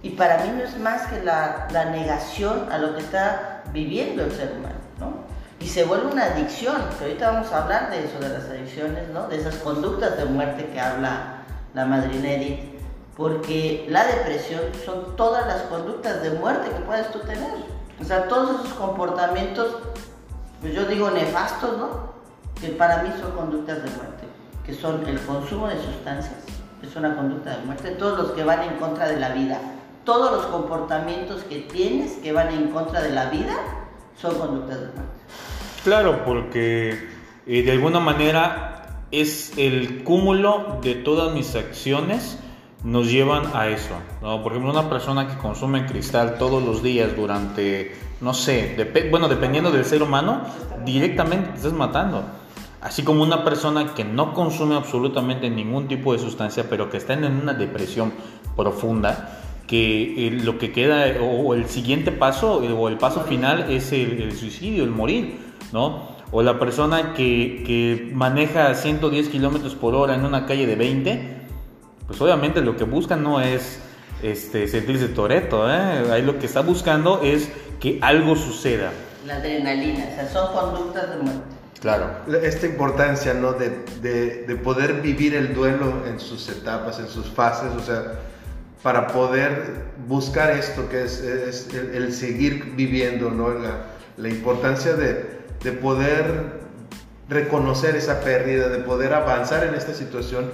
Y para mí no es más que la, la negación a lo que está viviendo el ser humano, ¿no? y se vuelve una adicción, que ahorita vamos a hablar de eso, de las adicciones, ¿no? de esas conductas de muerte que habla la madrina Edith, porque la depresión son todas las conductas de muerte que puedes tú tener. O sea, todos esos comportamientos, pues yo digo nefastos, ¿no? Que para mí son conductas de muerte, que son el consumo de sustancias, es una conducta de muerte, todos los que van en contra de la vida, todos los comportamientos que tienes que van en contra de la vida son conductas de muerte. Claro, porque eh, de alguna manera es el cúmulo de todas mis acciones nos llevan a eso. ¿no? Por ejemplo, una persona que consume cristal todos los días durante, no sé, bueno, dependiendo del ser humano, directamente te estás matando. Así como una persona que no consume absolutamente ningún tipo de sustancia, pero que está en una depresión profunda, que eh, lo que queda, o, el siguiente paso, o el paso final es el, el suicidio, el morir, ¿no? O la persona que, que maneja 110 kilómetros por hora en una calle de 20, pues obviamente lo que buscan no es este, sentirse toreto, ¿eh? ahí lo que está buscando es que algo suceda. La adrenalina, o sea, son conductas de muerte. Claro. Esta importancia, ¿no? De, de, poder vivir el duelo en sus etapas, en sus fases, o sea, para poder buscar esto que es, es el, seguir viviendo, ¿no? La, la importancia de, de poder reconocer esa pérdida, de poder avanzar en esta situación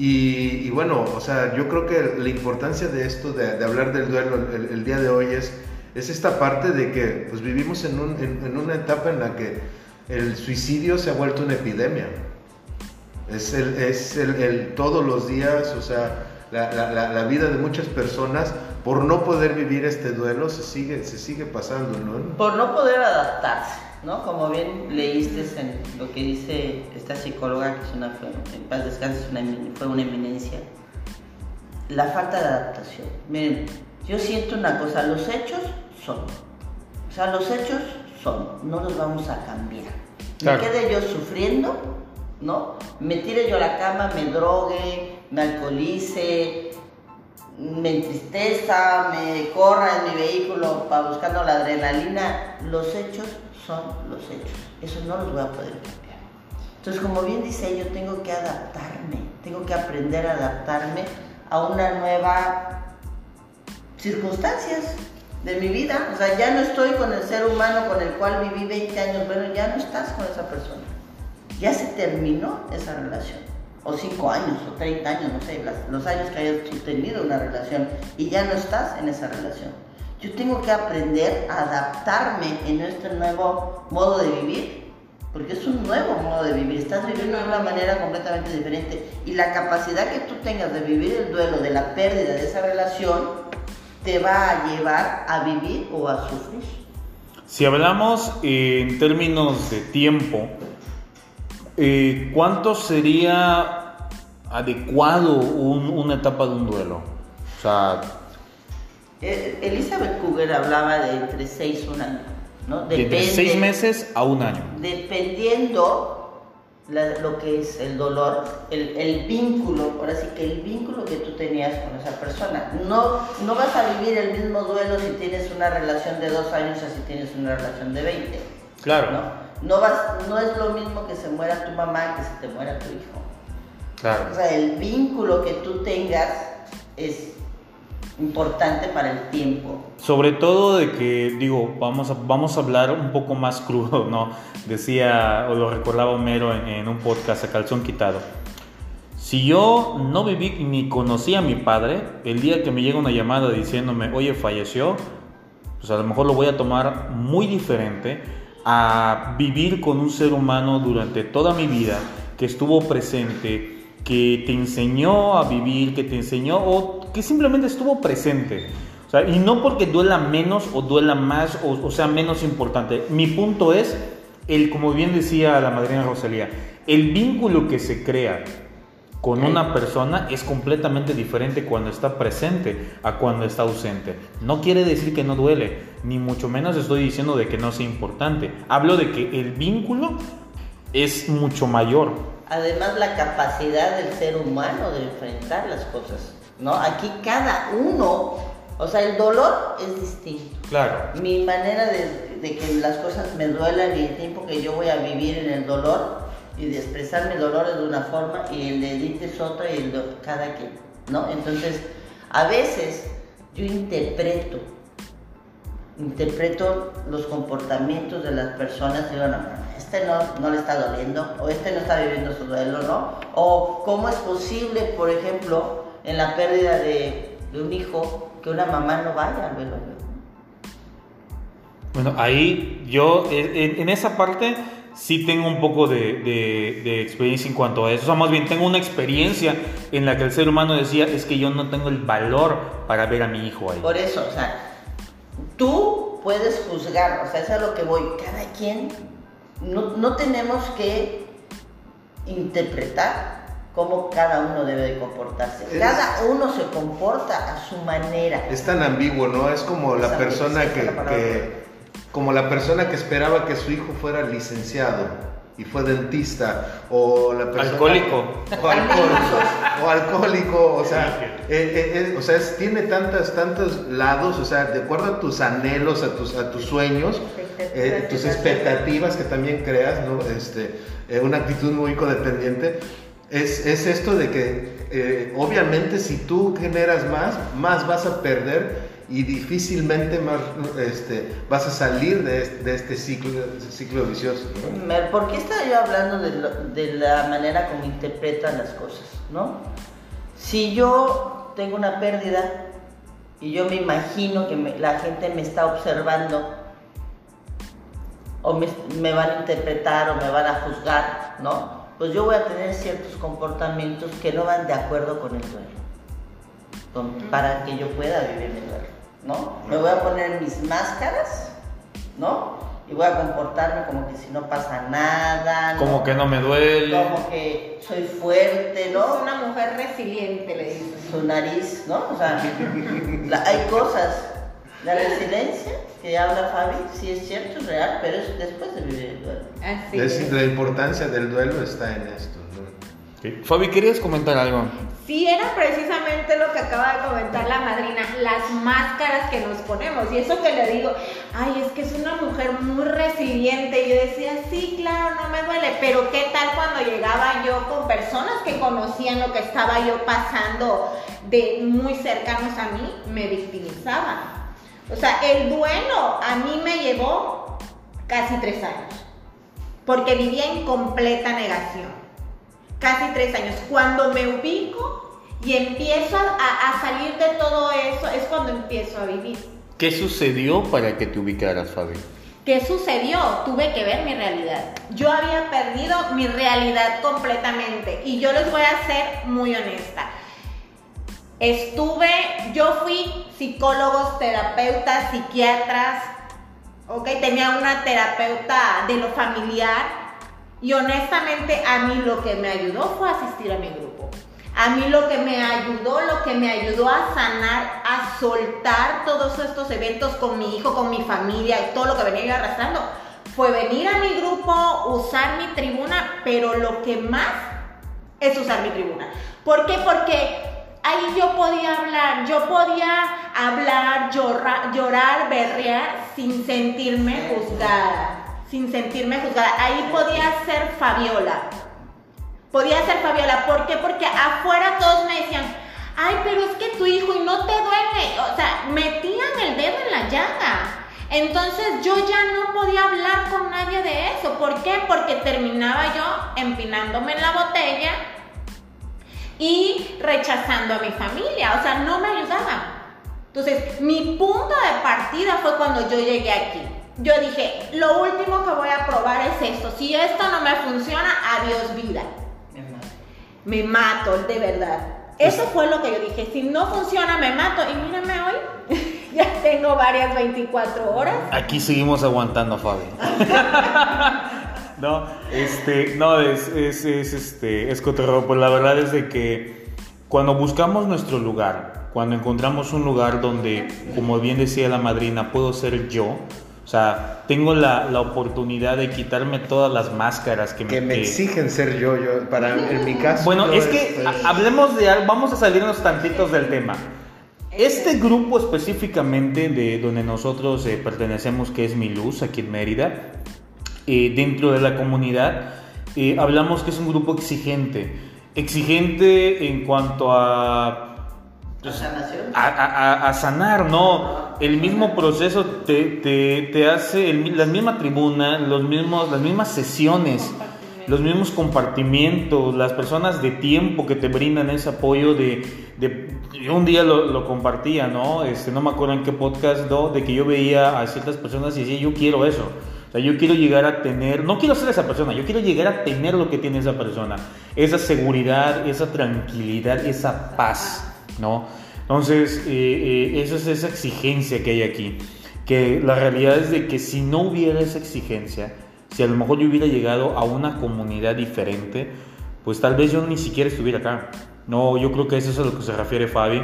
y, bueno, o sea, yo creo que la importancia de esto, de, hablar del duelo el, día de hoy es, es esta parte de que pues, vivimos en, un, en, una etapa en la que el suicidio se ha vuelto una epidemia. Es, el, es el, todos los días, o sea, la, la, la, vida de muchas personas, por no poder vivir este duelo, se sigue, se sigue pasando, ¿no? Por no poder adaptarse. ¿No? Como bien leíste en lo que dice esta psicóloga, que es una, en paz descanse, fue una eminencia, la falta de adaptación. Miren, yo siento una cosa, los hechos son, o sea, los hechos son, no los vamos a cambiar. Me quede yo sufriendo, ¿no? Me tire yo a la cama, me drogue, me alcoholice, me entristeza, me corra en mi vehículo para buscando la adrenalina, los hechos son los hechos. Eso no los voy a poder cambiar. Entonces, como bien dice, yo tengo que adaptarme, tengo que aprender a adaptarme a una nueva circunstancias de mi vida. O sea, ya no estoy con el ser humano con el cual viví 20 años, bueno, ya no estás con esa persona. Ya se terminó esa relación. O 5 años, o 30 años, no sé, los años que hayas tenido una relación y ya no estás en esa relación. Yo tengo que aprender a adaptarme en este nuevo modo de vivir, porque es un nuevo modo de vivir, estás viviendo de una manera completamente diferente y la capacidad que tú tengas de vivir el duelo de la pérdida de esa relación te va a llevar a vivir o a sufrir. Si hablamos en términos de tiempo, eh, ¿cuánto sería adecuado un- una etapa de un duelo? O sea, Eh, Elizabeth Cougar hablaba de entre seis y un año, ¿no? de Depende- seis meses a un año. Dependiendo la- lo que es el dolor, el, el vínculo, ahora sí que el vínculo que tú tenías con esa persona. No, no vas a vivir el mismo duelo si tienes una relación de dos años a si tienes una relación de 20. Claro, ¿no? No, vas, no es lo mismo que se muera tu mamá que se te muera tu hijo. claro. O sea, el vínculo que tú tengas es importante para el tiempo. Sobre todo de que, digo, vamos a, vamos a hablar un poco más crudo, ¿no? Decía, o lo recordaba Homero en, en un podcast a calzón quitado. Si yo no viví ni conocí a mi padre, el día que me llega una llamada diciéndome, oye, falleció, pues a lo mejor lo voy a tomar muy diferente a vivir con un ser humano durante toda mi vida que estuvo presente, que te enseñó a vivir, que te enseñó o que simplemente estuvo presente. Y no porque duela menos o duela más o, o sea menos importante. Mi punto es el, como bien decía la madrina Rosalía, el vínculo que se crea con una persona es completamente diferente cuando está presente a cuando está ausente. No quiere decir que no duele, ni mucho menos estoy diciendo de que no sea importante. Hablo de que el vínculo es mucho mayor. Además, la capacidad del ser humano de enfrentar las cosas, ¿no? Aquí cada uno, o sea, el dolor es distinto. Claro. Mi manera de, de que las cosas me duelan y el tiempo que yo voy a vivir en el dolor y de expresar mi dolor de una forma y el de Edith es otra y el de cada quien, ¿no? Entonces, a veces yo interpreto, interpreto los comportamientos de las personas y digo, no, este no, no le está doliendo, o este no está viviendo su duelo, ¿no? O cómo es posible, por ejemplo, en la pérdida de, un hijo, que una mamá no vaya al velorio. Bueno, ahí yo en esa parte sí tengo un poco de, de- de experiencia en cuanto a eso. O sea, más bien tengo una experiencia en la que el ser humano decía, es que yo no tengo el valor para ver a mi hijo ahí. Por eso, o sea, tú puedes juzgar, o sea, eso es a lo que voy. Cada quien, no, no tenemos que interpretar cómo cada uno debe de comportarse. Es- Cada uno se comporta a su manera. Es tan ambiguo, ¿no? Es como la persona que- como la persona que esperaba que su hijo fuera licenciado y fue dentista o la persona Alcohólico. o alcohólico o alcohólico, o sea, eh, eh, eh, o sea, es- tiene tantas tantos lados, o sea, de acuerdo a tus anhelos, a tus a tus sueños, eh, tus expectativas que también creas, ¿no? Este, eh, una actitud muy codependiente. Es, es esto de que eh, obviamente si tú generas más, más vas a perder y difícilmente más este, vas a salir de, este- ciclo, ciclo vicioso. ¿no? ¿Por qué estaba yo hablando de, la manera como interpretan las cosas, no? Si yo tengo una pérdida y yo me imagino que la gente me está observando o me, van a interpretar o me van a juzgar, ¿no? Pues yo voy a tener ciertos comportamientos que no van de acuerdo con el duelo, para que yo pueda vivir mi duelo, ¿no? Me voy a poner mis máscaras, ¿no? Y voy a comportarme como que si no pasa nada, ¿no? Como que no me duele. Como que soy fuerte, Es ¿no? una mujer resiliente, le dicen. Su nariz, ¿no? O sea, la- hay cosas. La resiliencia que habla Fabi, sí es cierto, es real, pero es después de vivir el duelo. Así Es- es. la importancia del duelo está en esto. Fabi, ¿querías comentar algo? Sí, era precisamente lo que acaba de comentar la madrina, las máscaras que nos ponemos. Y eso que le digo, ay, es que es una mujer muy resiliente. Y yo decía, sí, claro, no me duele. Pero ¿qué tal cuando llegaba yo con personas que conocían lo que estaba yo pasando de muy cercanos a mí? Me victimizaban. O sea, el duelo a mí me llevó casi tres años. Porque vivía en completa negación casi tres años. Cuando me ubico y empiezo a, a salir de todo eso, es cuando empiezo a vivir. ¿Qué sucedió para que te ubicaras, Fabi? ¿Qué sucedió? Tuve que ver mi realidad. Yo había perdido mi realidad completamente y yo les voy a ser muy honesta. Estuve, yo fui psicólogos, terapeutas, psiquiatras, ¿ok? Tenía una terapeuta de lo familiar y honestamente a mí lo que me ayudó fue asistir a mi grupo. A mí lo que me ayudó, lo que me ayudó a sanar, a soltar todos estos eventos con mi hijo, con mi familia y todo lo que venía yo arrastrando, fue venir a mi grupo, usar mi tribuna, pero lo que más es usar mi tribuna. ¿Por qué? Porque ahí yo podía hablar, yo podía hablar, llorar, llorar berrear sin sentirme juzgada, sin sentirme juzgada. Ahí podía ser Fabiola. Podía ser Fabiola. ¿Por qué? Porque afuera todos me decían, ay, pero es que tu hijo y no te duele. O sea, metían el dedo en la llaga. Entonces yo ya no podía hablar con nadie de eso. ¿Por qué? Porque terminaba yo empinándome en la botella y rechazando a mi familia. O sea, no me ayudaba. Entonces, mi punto de partida fue cuando yo llegué aquí. Yo dije, lo último que voy a probar es esto. Si esto no me funciona, adiós vida. Me mato, de verdad. Eso fue lo que yo dije. Si no funciona, me mato. Y mírame hoy. ya tengo varias 24 horas. Aquí seguimos aguantando, Fabi. no, este, no, es, es, es, este, es cotorreo. Pues la verdad es de que cuando buscamos nuestro lugar, cuando encontramos un lugar donde, como bien decía la madrina, puedo ser yo, o sea, tengo la, la oportunidad de quitarme todas las máscaras que, Que me que- exigen ser yo, yo para en mi caso. Bueno, es que ha- hablemos de algo, vamos a salirnos tantitos del tema. Este grupo específicamente de donde nosotros eh, pertenecemos, que es Mi Luz, aquí en Mérida, eh, dentro de la comunidad, eh, hablamos que es un grupo exigente. Exigente en cuanto a A, a- a- a sanar, ¿no? El mismo proceso te, te- te hace el la misma tribuna, los mismos, las mismas sesiones, los mismos compartimientos, las personas de tiempo que te brindan ese apoyo de... de- un día lo, lo compartía, ¿no? Este, no me acuerdo en qué podcast, ¿no? De que yo veía a ciertas personas y decía, yo quiero eso. O sea, yo quiero llegar a tener, no quiero ser esa persona, yo quiero llegar a tener lo que tiene esa persona. Esa seguridad, esa tranquilidad, esa paz, ¿no? Entonces, eh, eh, eso es esa exigencia que hay aquí. Que la realidad es de que si no hubiera esa exigencia, si a lo mejor yo hubiera llegado a una comunidad diferente, pues tal vez yo ni siquiera estuviera acá. No, yo creo que eso es a lo que se refiere Fabi,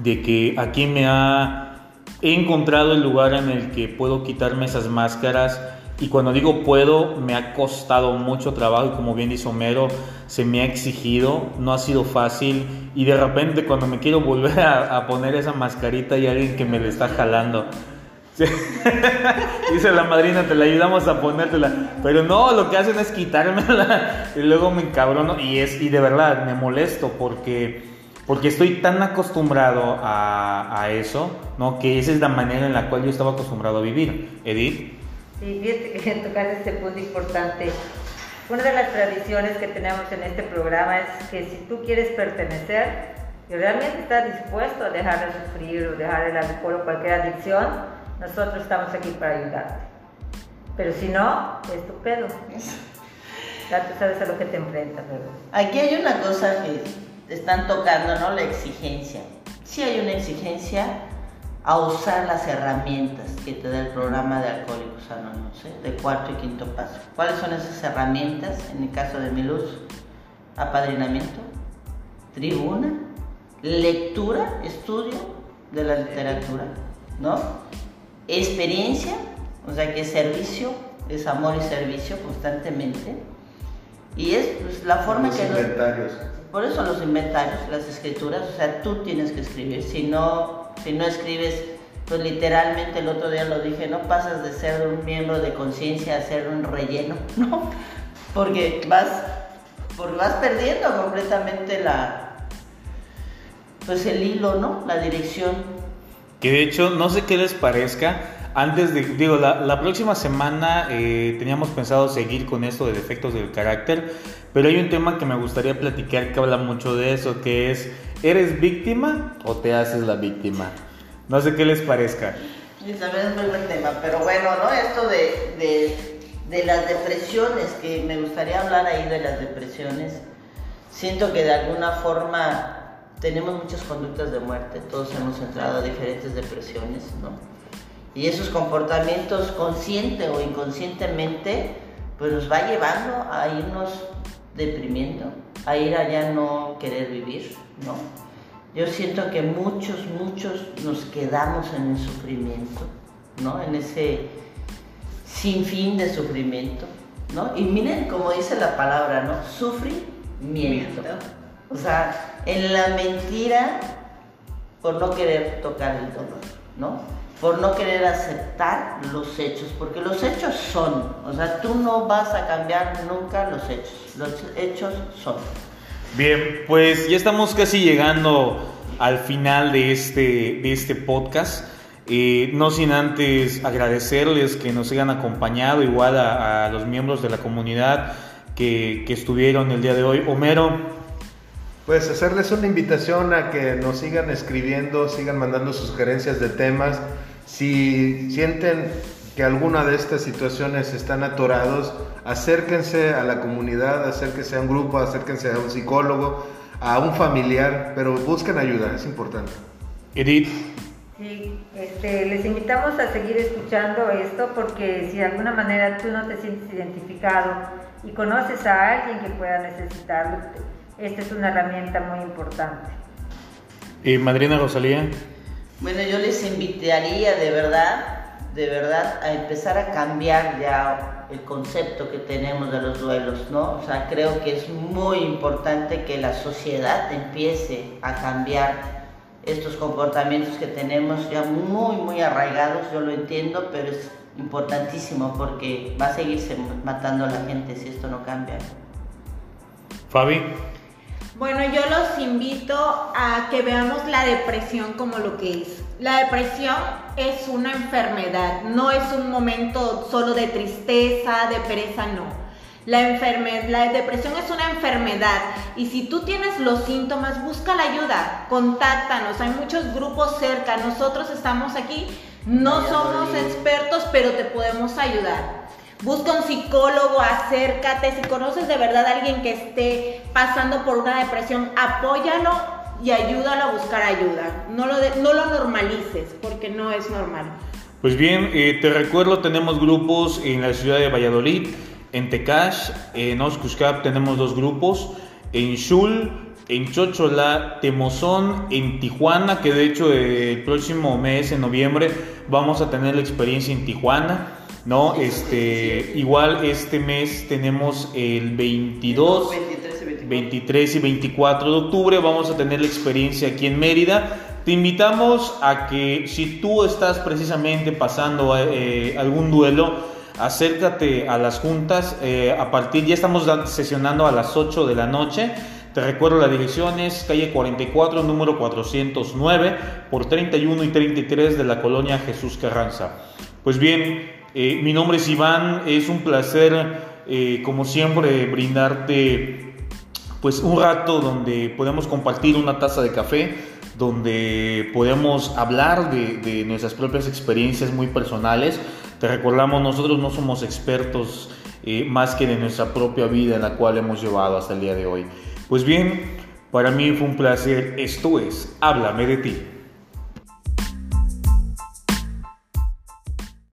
de que aquí me ha encontrado el lugar en el que puedo quitarme esas máscaras y cuando digo puedo me ha costado mucho trabajo y como bien dice Homero se me ha exigido no ha sido fácil y de repente cuando me quiero volver a, poner esa mascarita hay alguien que me le está jalando. Dice la madrina, te la ayudamos a ponértela. Pero no, lo que hacen es quitármela y luego me encabrono. Y, es, y de verdad me molesto porque, porque estoy tan acostumbrado a, a eso, ¿no? Que esa es la manera en la cual yo estaba acostumbrado a vivir. Edith. Sí, fíjate que tocaste este punto importante. Una de las tradiciones que tenemos en este programa es que si tú quieres pertenecer y realmente estás dispuesto a dejar de sufrir o dejar el alcohol o cualquier adicción, nosotros estamos aquí para ayudarte. Pero si no, es tu pedo. Ya tú sabes a lo que te enfrentas luego. Aquí hay una cosa que están tocando, ¿no? La exigencia. Sí hay una exigencia a usar las herramientas que te da el programa de Alcohólicos Anónimos, ¿eh? de cuarto y quinto paso. ¿Cuáles son esas herramientas? En el caso de mi luz, apadrinamiento, tribuna, lectura, estudio de la literatura, ¿no? Experiencia, o sea que es servicio, es amor y servicio constantemente. Y es pues, la forma los que... nos- inventarios. por eso los inventarios, las escrituras, o sea, tú tienes que escribir. Si no, si no escribes, pues literalmente el otro día lo dije, no pasas de ser un miembro de conciencia a ser un relleno, ¿no? Porque vas, porque vas perdiendo completamente la, pues el hilo, ¿no? La dirección. Que de hecho, no sé qué les parezca. Antes de, digo, la, la próxima semana eh, teníamos pensado seguir con esto de defectos del carácter, pero hay un tema que me gustaría platicar que habla mucho de eso, que es, ¿eres víctima o te haces la víctima? No sé qué les parezca. También es muy buen tema, pero bueno, ¿no? Esto de, de, de las depresiones, que me gustaría hablar ahí de las depresiones. Siento que de alguna forma tenemos muchas conductas de muerte, todos hemos entrado a diferentes depresiones, ¿no? Y esos comportamientos consciente o inconscientemente, pues nos va llevando a irnos deprimiendo, a ir allá no querer vivir, ¿no? Yo siento que muchos, muchos nos quedamos en el sufrimiento, ¿no? En ese sinfín de sufrimiento, ¿no? Y miren como dice la palabra, ¿no? Sufrimiento. O sea, en la mentira por no querer tocar el dolor, ¿no? Por no querer aceptar los hechos, porque los hechos son, o sea, tú no vas a cambiar nunca los hechos, los hechos son. Bien, pues ya estamos casi llegando al final de este, de este podcast. Eh, no sin antes agradecerles que nos hayan acompañado, igual a, los miembros de la comunidad que, que estuvieron el día de hoy. Homero. Pues hacerles una invitación a que nos sigan escribiendo, sigan mandando sugerencias de temas. Si sienten que alguna de estas situaciones están atorados, acérquense a la comunidad, acérquense a un grupo, acérquense a un psicólogo, a un familiar, pero busquen ayuda, es importante. Edith. Sí, este, les invitamos a seguir escuchando esto porque si de alguna manera tú no te sientes identificado y conoces a alguien que pueda necesitarlo, esta es una herramienta muy importante. Eh, Madrina Rosalía. Bueno, yo les invitaría de verdad de verdad a empezar a cambiar ya el concepto que tenemos de los duelos, ¿no? O sea, creo que es muy importante que la sociedad empiece a cambiar estos comportamientos que tenemos ya muy, muy arraigados, yo lo entiendo, pero es importantísimo porque va a seguirse matando a la gente si esto no cambia. Fabi. Bueno, yo los invito a que veamos la depresión como lo que es. La depresión es una enfermedad, no es un momento solo de tristeza, de pereza, no. La, la depresión es una enfermedad y si tú tienes los síntomas, busca la ayuda, contáctanos, hay muchos grupos cerca, nosotros estamos aquí, no somos expertos, pero te podemos ayudar. Busca un psicólogo, acércate. Si conoces de verdad a alguien que esté pasando por una depresión, apóyalo y ayúdalo a buscar ayuda. No lo, no lo normalices porque no es normal. Pues bien, eh, te recuerdo, tenemos grupos en la ciudad de Valladolid, en Tecash, en Oscuscap tenemos dos grupos, en Shul, en Chochola, Temozón, en Tijuana, que de hecho el próximo mes, en noviembre, vamos a tener la experiencia en Tijuana. ¿No? Este, igual este mes tenemos el 22, 23 y 24 de octubre, vamos a tener la experiencia aquí en Mérida. Te invitamos a que si tú estás precisamente pasando eh, algún duelo, acércate a las juntas. Eh, a partir, ya estamos sesionando a las 8 de la noche. Te recuerdo la dirección es calle 44, número 409, por 31 y 33 de la colonia Jesús Carranza. Pues bien, eh, mi nombre es Iván, es un placer, eh, como siempre, brindarte pues un rato donde podemos compartir una taza de café, donde podemos hablar de, nuestras propias experiencias muy personales. Te recordamos, nosotros no somos expertos eh, más que de nuestra propia vida en la cual hemos llevado hasta el día de hoy. Pues bien, para mí fue un placer. Esto es, háblame de ti.